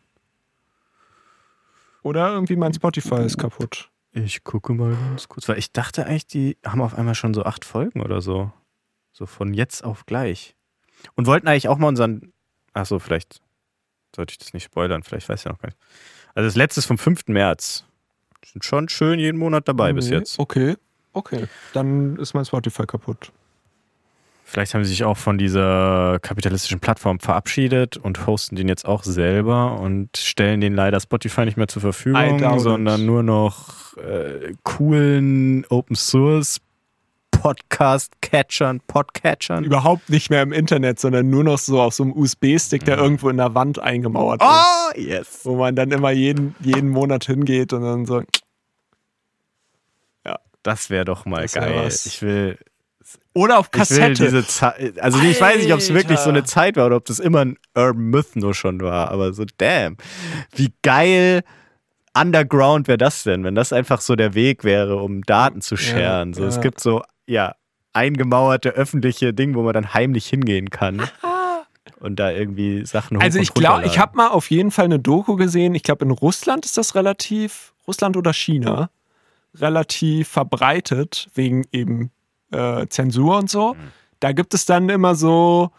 Oder irgendwie mein Spotify ist kaputt. Ich gucke mal ganz kurz, weil ich dachte eigentlich, die haben auf einmal schon so acht Folgen oder so. So von jetzt auf gleich. Und wollten eigentlich auch mal unseren. Achso, vielleicht sollte ich das nicht spoilern, vielleicht weiß ich noch gar nicht. Also das letzte ist vom 5. März. Sind schon schön jeden Monat dabei bis Nee, jetzt. Okay, okay. Dann ist mein Spotify kaputt. Vielleicht haben sie sich auch von dieser kapitalistischen Plattform verabschiedet und hosten den jetzt auch selber und stellen den leider Spotify nicht mehr zur Verfügung, sondern nur noch äh, coolen Open Source Podcast-Catchern, Podcatchern. Überhaupt nicht mehr im Internet, sondern nur noch so auf so einem USB-Stick, der irgendwo in der Wand eingemauert ist. Oh, yes. Wo man dann immer jeden, jeden Monat hingeht und dann so. Das wäre doch mal Das geil. Ich will, Oder auf ich will Kassette. diese Zeit. Also ich weiß nicht, ob es wirklich so eine Alter. Zeit war oder ob das immer ein Urban Myth nur schon war, aber so damn. Wie geil underground wäre das denn, wenn das einfach so der Weg wäre, um Daten zu scheren. so, Es ja. gibt so, ja, eingemauerte öffentliche Dinge, wo man dann heimlich hingehen kann. Und da irgendwie Sachen hoch Also ich glaube, ich habe mal auf jeden Fall eine Doku gesehen. Ich glaube, in Russland ist das relativ, Russland oder China, relativ verbreitet, wegen eben äh, Zensur und so. Da gibt es dann immer so,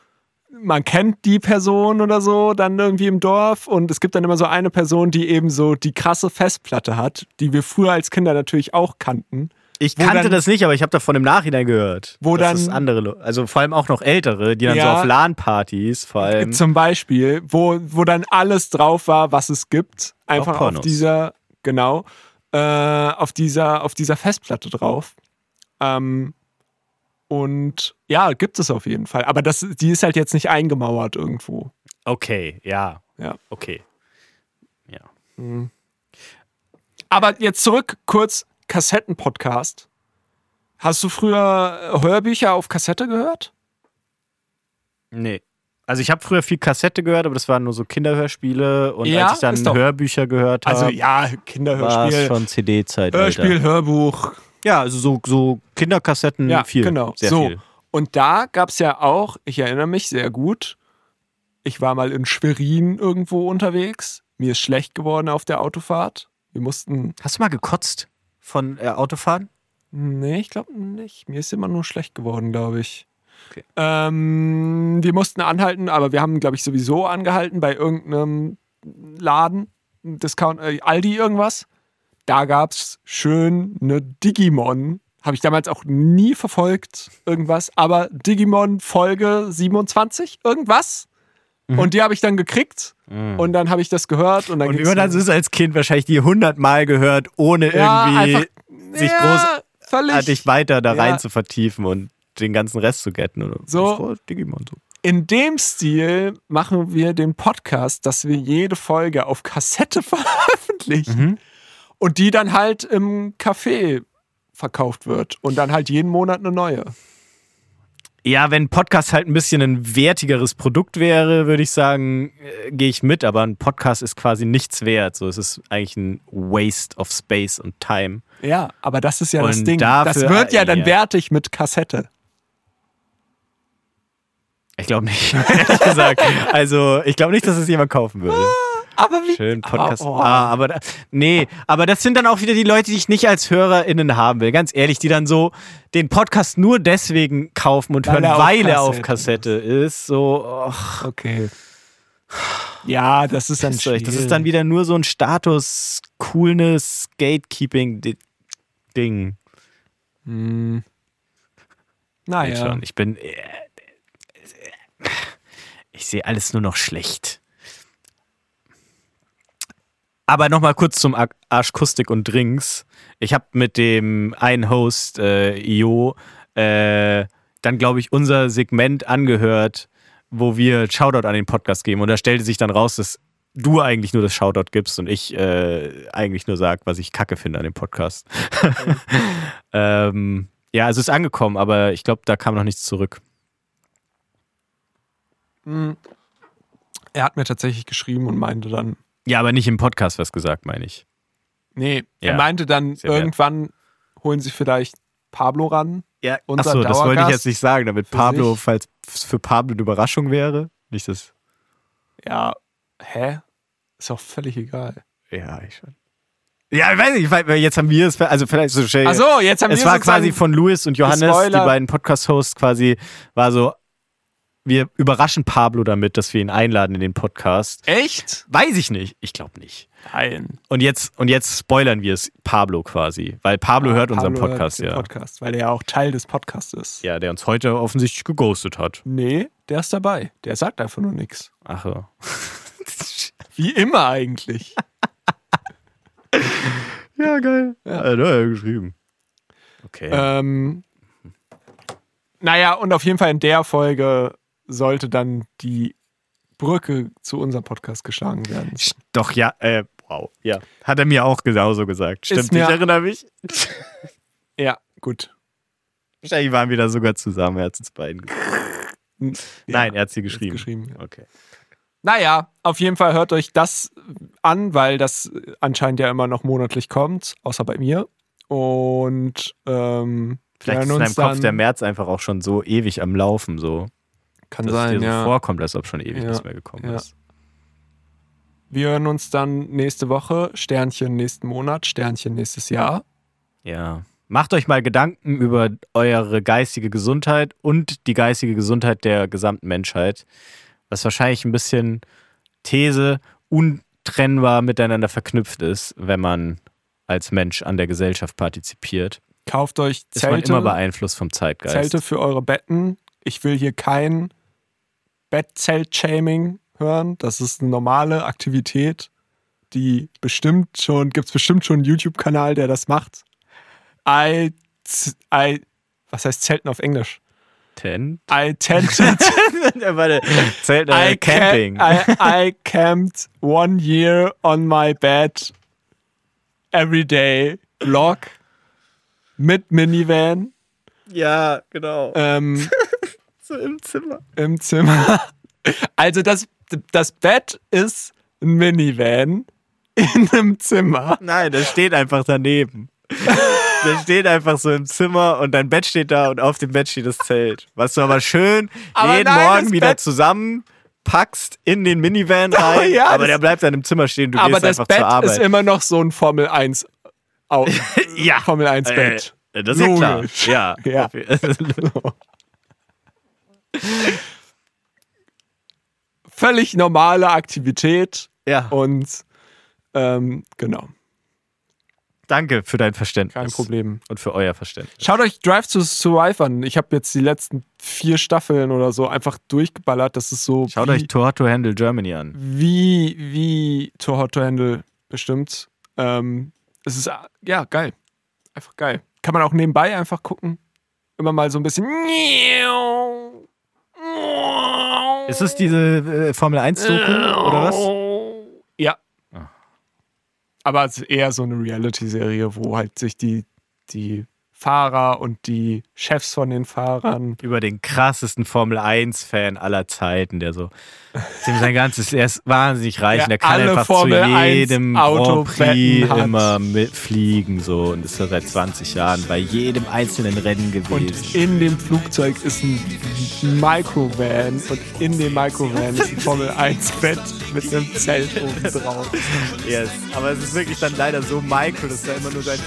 man kennt die Person oder so dann irgendwie im Dorf und es gibt dann immer so eine Person, die eben so die krasse Festplatte hat, die wir früher als Kinder natürlich auch kannten. Ich kannte dann- das nicht, aber ich habe davon im Nachhinein gehört. Wo dann- es andere, also vor allem auch noch ältere, die dann Ja. so auf LAN-Partys vor allem. Zum Beispiel, wo, wo dann alles drauf war, was es gibt. Einfach auf dieser, genau, äh, auf dieser, auf dieser Festplatte drauf. Ähm, und ja, gibt es auf jeden Fall. Aber das, die ist halt jetzt nicht eingemauert irgendwo. Okay, ja. Ja. Okay. Ja. Aber jetzt zurück kurz Kassettenpodcast. Hast du früher äh, Hörbücher auf Kassette gehört? Nee. Also ich habe früher viel Kassette gehört, aber das waren nur so Kinderhörspiele und Ja, als ich dann Hörbücher gehört habe, Also ja, war Kinderhörspiel, schon CD-Zeit. Hörspiel, Hörbuch, Ja, also so, so Kinderkassetten Ja, viel. genau. Sehr so. viel. Und da gab es ja auch, ich erinnere mich sehr gut, ich war mal in Schwerin irgendwo unterwegs. Mir ist schlecht geworden auf der Autofahrt. Wir mussten, Hast du mal gekotzt von äh, Autofahren? nee, ich glaube nicht. Mir ist immer nur schlecht geworden, glaube ich. Okay. Ähm, wir mussten anhalten, aber wir haben, glaube ich, sowieso angehalten bei irgendeinem Laden, Discount, äh, Aldi irgendwas. Da gab es schön eine Digimon. Habe ich damals auch nie verfolgt, irgendwas. Aber Digimon Folge 27, irgendwas. Und die habe ich dann gekriegt. Und dann habe ich das gehört. Und, dann Und wie man das ist als Kind wahrscheinlich die hundertmal gehört, ohne Ja, irgendwie einfach- sich ja, völlig. großartig weiter da Ja. rein zu vertiefen und den ganzen Rest zu getten. Oder So. Das war Digimon so. In dem Stil machen wir den Podcast, dass wir jede Folge auf Kassette veröffentlichen Mhm. und die dann halt im Café verkauft wird und dann halt jeden Monat eine neue. Ja, wenn Podcast halt ein bisschen ein wertigeres Produkt wäre, würde ich sagen, äh, gehe ich mit, aber ein Podcast ist quasi nichts wert. So, es ist eigentlich ein Waste of Space und Time. Ja, aber das ist ja das Und Ding. das dafür- wird ja dann ja. wertig mit Kassette. Ich glaube nicht, ehrlich gesagt. Also, ich glaube nicht, dass es jemand kaufen würde. Aber wie? Schön Podcast. Aber, oh. Ah, aber da, nee, aber das sind dann auch wieder die Leute, die ich nicht als HörerInnen haben will. Ganz ehrlich, die dann so den Podcast nur deswegen kaufen und Weil hören, er weil er auf Kassette ist. So, och, Okay. Ja, das ist dann euch, das schwierig. ist dann wieder nur so ein Status, Coolness, Gatekeeping-Ding. Hm. Naja. schon. Ich bin. äh, Ich sehe alles nur noch schlecht. Aber nochmal kurz zum Ar- Arschkustik und Drinks. Ich habe mit dem einen Host, äh, Io, äh, dann, glaube ich, unser Segment angehört, wo wir Shoutout an den Podcast geben. Und da stellte sich dann raus, dass du eigentlich nur das Shoutout gibst und ich äh, eigentlich nur sag, was ich kacke finde an dem Podcast. ähm, ja, es ist angekommen, aber ich glaube, da kam noch nichts zurück. Hm. Er hat mir tatsächlich geschrieben und meinte dann, Ja, aber nicht im Podcast was gesagt, meine ich. nee, Ja. er meinte dann, Sehr wert. irgendwann holen sie vielleicht Pablo ran. Ja, Unser Achso, das wollte ich jetzt nicht sagen, damit Pablo, sich. falls es für Pablo eine Überraschung wäre. Nicht das. Ja, hä? Ist auch völlig egal. Ja, ich schon. Ja, ich weiß nicht, weil jetzt haben wir es, also vielleicht so schnell. Ach so, jetzt haben es wir war sozusagen- quasi von Louis und Johannes, Spoiler. die beiden Podcast-Hosts quasi, war so, wir überraschen Pablo damit, dass wir ihn einladen in den Podcast. Echt? Weiß ich nicht. Ich glaube nicht. Nein. Und jetzt, und jetzt spoilern wir es Pablo quasi, weil Pablo hört unseren Pablo Podcast, hört ja. Podcast, weil er ja auch Teil des Podcasts ist. Ja, der uns heute offensichtlich geghostet hat. Nee, der ist dabei. Der sagt einfach nur nichts. Ach so. Wie immer eigentlich. Ja, geil. Ja. Ja, hat er geschrieben. Okay. ähm, naja, und auf jeden Fall in der Folge sollte dann die Brücke zu unserem Podcast geschlagen werden. Doch, ja, äh, wow. Ja. Hat er mir auch genauso gesagt. Stimmt, ich erinnere mich. Ja, gut. Wahrscheinlich waren wir da sogar zusammen, er hat es uns beiden N- Nein, ja, er hat sie geschrieben. geschrieben. Ja. Okay. Naja, auf jeden Fall hört euch das an, weil das anscheinend ja immer noch monatlich kommt, außer bei mir. Und ähm, Vielleicht ist in deinem Kopf der März einfach auch schon so ewig am Laufen, so. Kann dass es sein, dir so ja. vorkommt, als ob schon ewig Ja, nichts mehr gekommen ja. ist. Wir hören uns dann nächste Woche, Sternchen nächsten Monat, Sternchen nächstes Jahr. Ja. Macht euch mal Gedanken über eure geistige Gesundheit und die geistige Gesundheit der gesamten Menschheit, was wahrscheinlich ein bisschen These untrennbar miteinander verknüpft ist, wenn man als Mensch an der Gesellschaft partizipiert. Kauft euch Ist man immer Zelte, beeinflusst vom Zeitgeist. Zelte für eure Betten. Ich will hier kein Bettzelt-Shaming hören. Das ist eine normale Aktivität, die bestimmt schon, gibt es bestimmt schon einen YouTube-Kanal, der das macht. I, I, was heißt Zelten auf Englisch? Tent? I tented, Warte, Zelt, äh, I, Camping. Ca I, I camped one year on my bed every day vlog mit Minivan ja, genau. ähm, So im Zimmer. im Zimmer. Also das, das Bett ist ein Minivan in einem Zimmer. Nein, das steht einfach daneben. Das steht einfach so im Zimmer und dein Bett steht da und auf dem Bett steht das Zelt. Was du aber schön Aber jeden nein, das Morgen wieder Bett- zusammenpackst in den Minivan rein. ja, aber das- der bleibt dann im Zimmer stehen, du Aber gehst das einfach Bett zur Arbeit. ist immer noch so ein Formel 1 Au Ja. Formel 1 Bett. Äh, das ist ja klar. Ja. Ja. Völlig normale Aktivität ja. und ähm, genau, Danke für dein Verständnis. kein Problem. Und für euer Verständnis. Schaut euch Drive to Survive an. Ich habe jetzt die letzten vier Staffeln oder so einfach durchgeballert. Das ist so Schaut wie, euch Tour to Handle Germany an. wie, wie Hot to Handle bestimmt. Ähm, es ist, ja, geil. Einfach geil. Kann man auch nebenbei einfach gucken. Immer mal so ein bisschen. Ist es diese äh, Formel 1 Doku oder was? Ja. Aber es ist eher so eine Reality-Serie, wo halt sich die, die Fahrer und die Chefs von den Fahrern über den krassesten Formel 1-Fan aller Zeiten, der so sein ganzes, er ist wahnsinnig reich Der und er kann einfach Formel zu 1 jedem Auto immer mitfliegen so und ist da seit 20 Jahren bei jedem einzelnen Rennen Und gewesen. in dem Flugzeug ist ein Microvan und in dem Microvan ist ein Formel 1 Bett mit einem Zelt oben drauf. Yes. Aber es ist wirklich dann leider so micro, dass da immer nur sein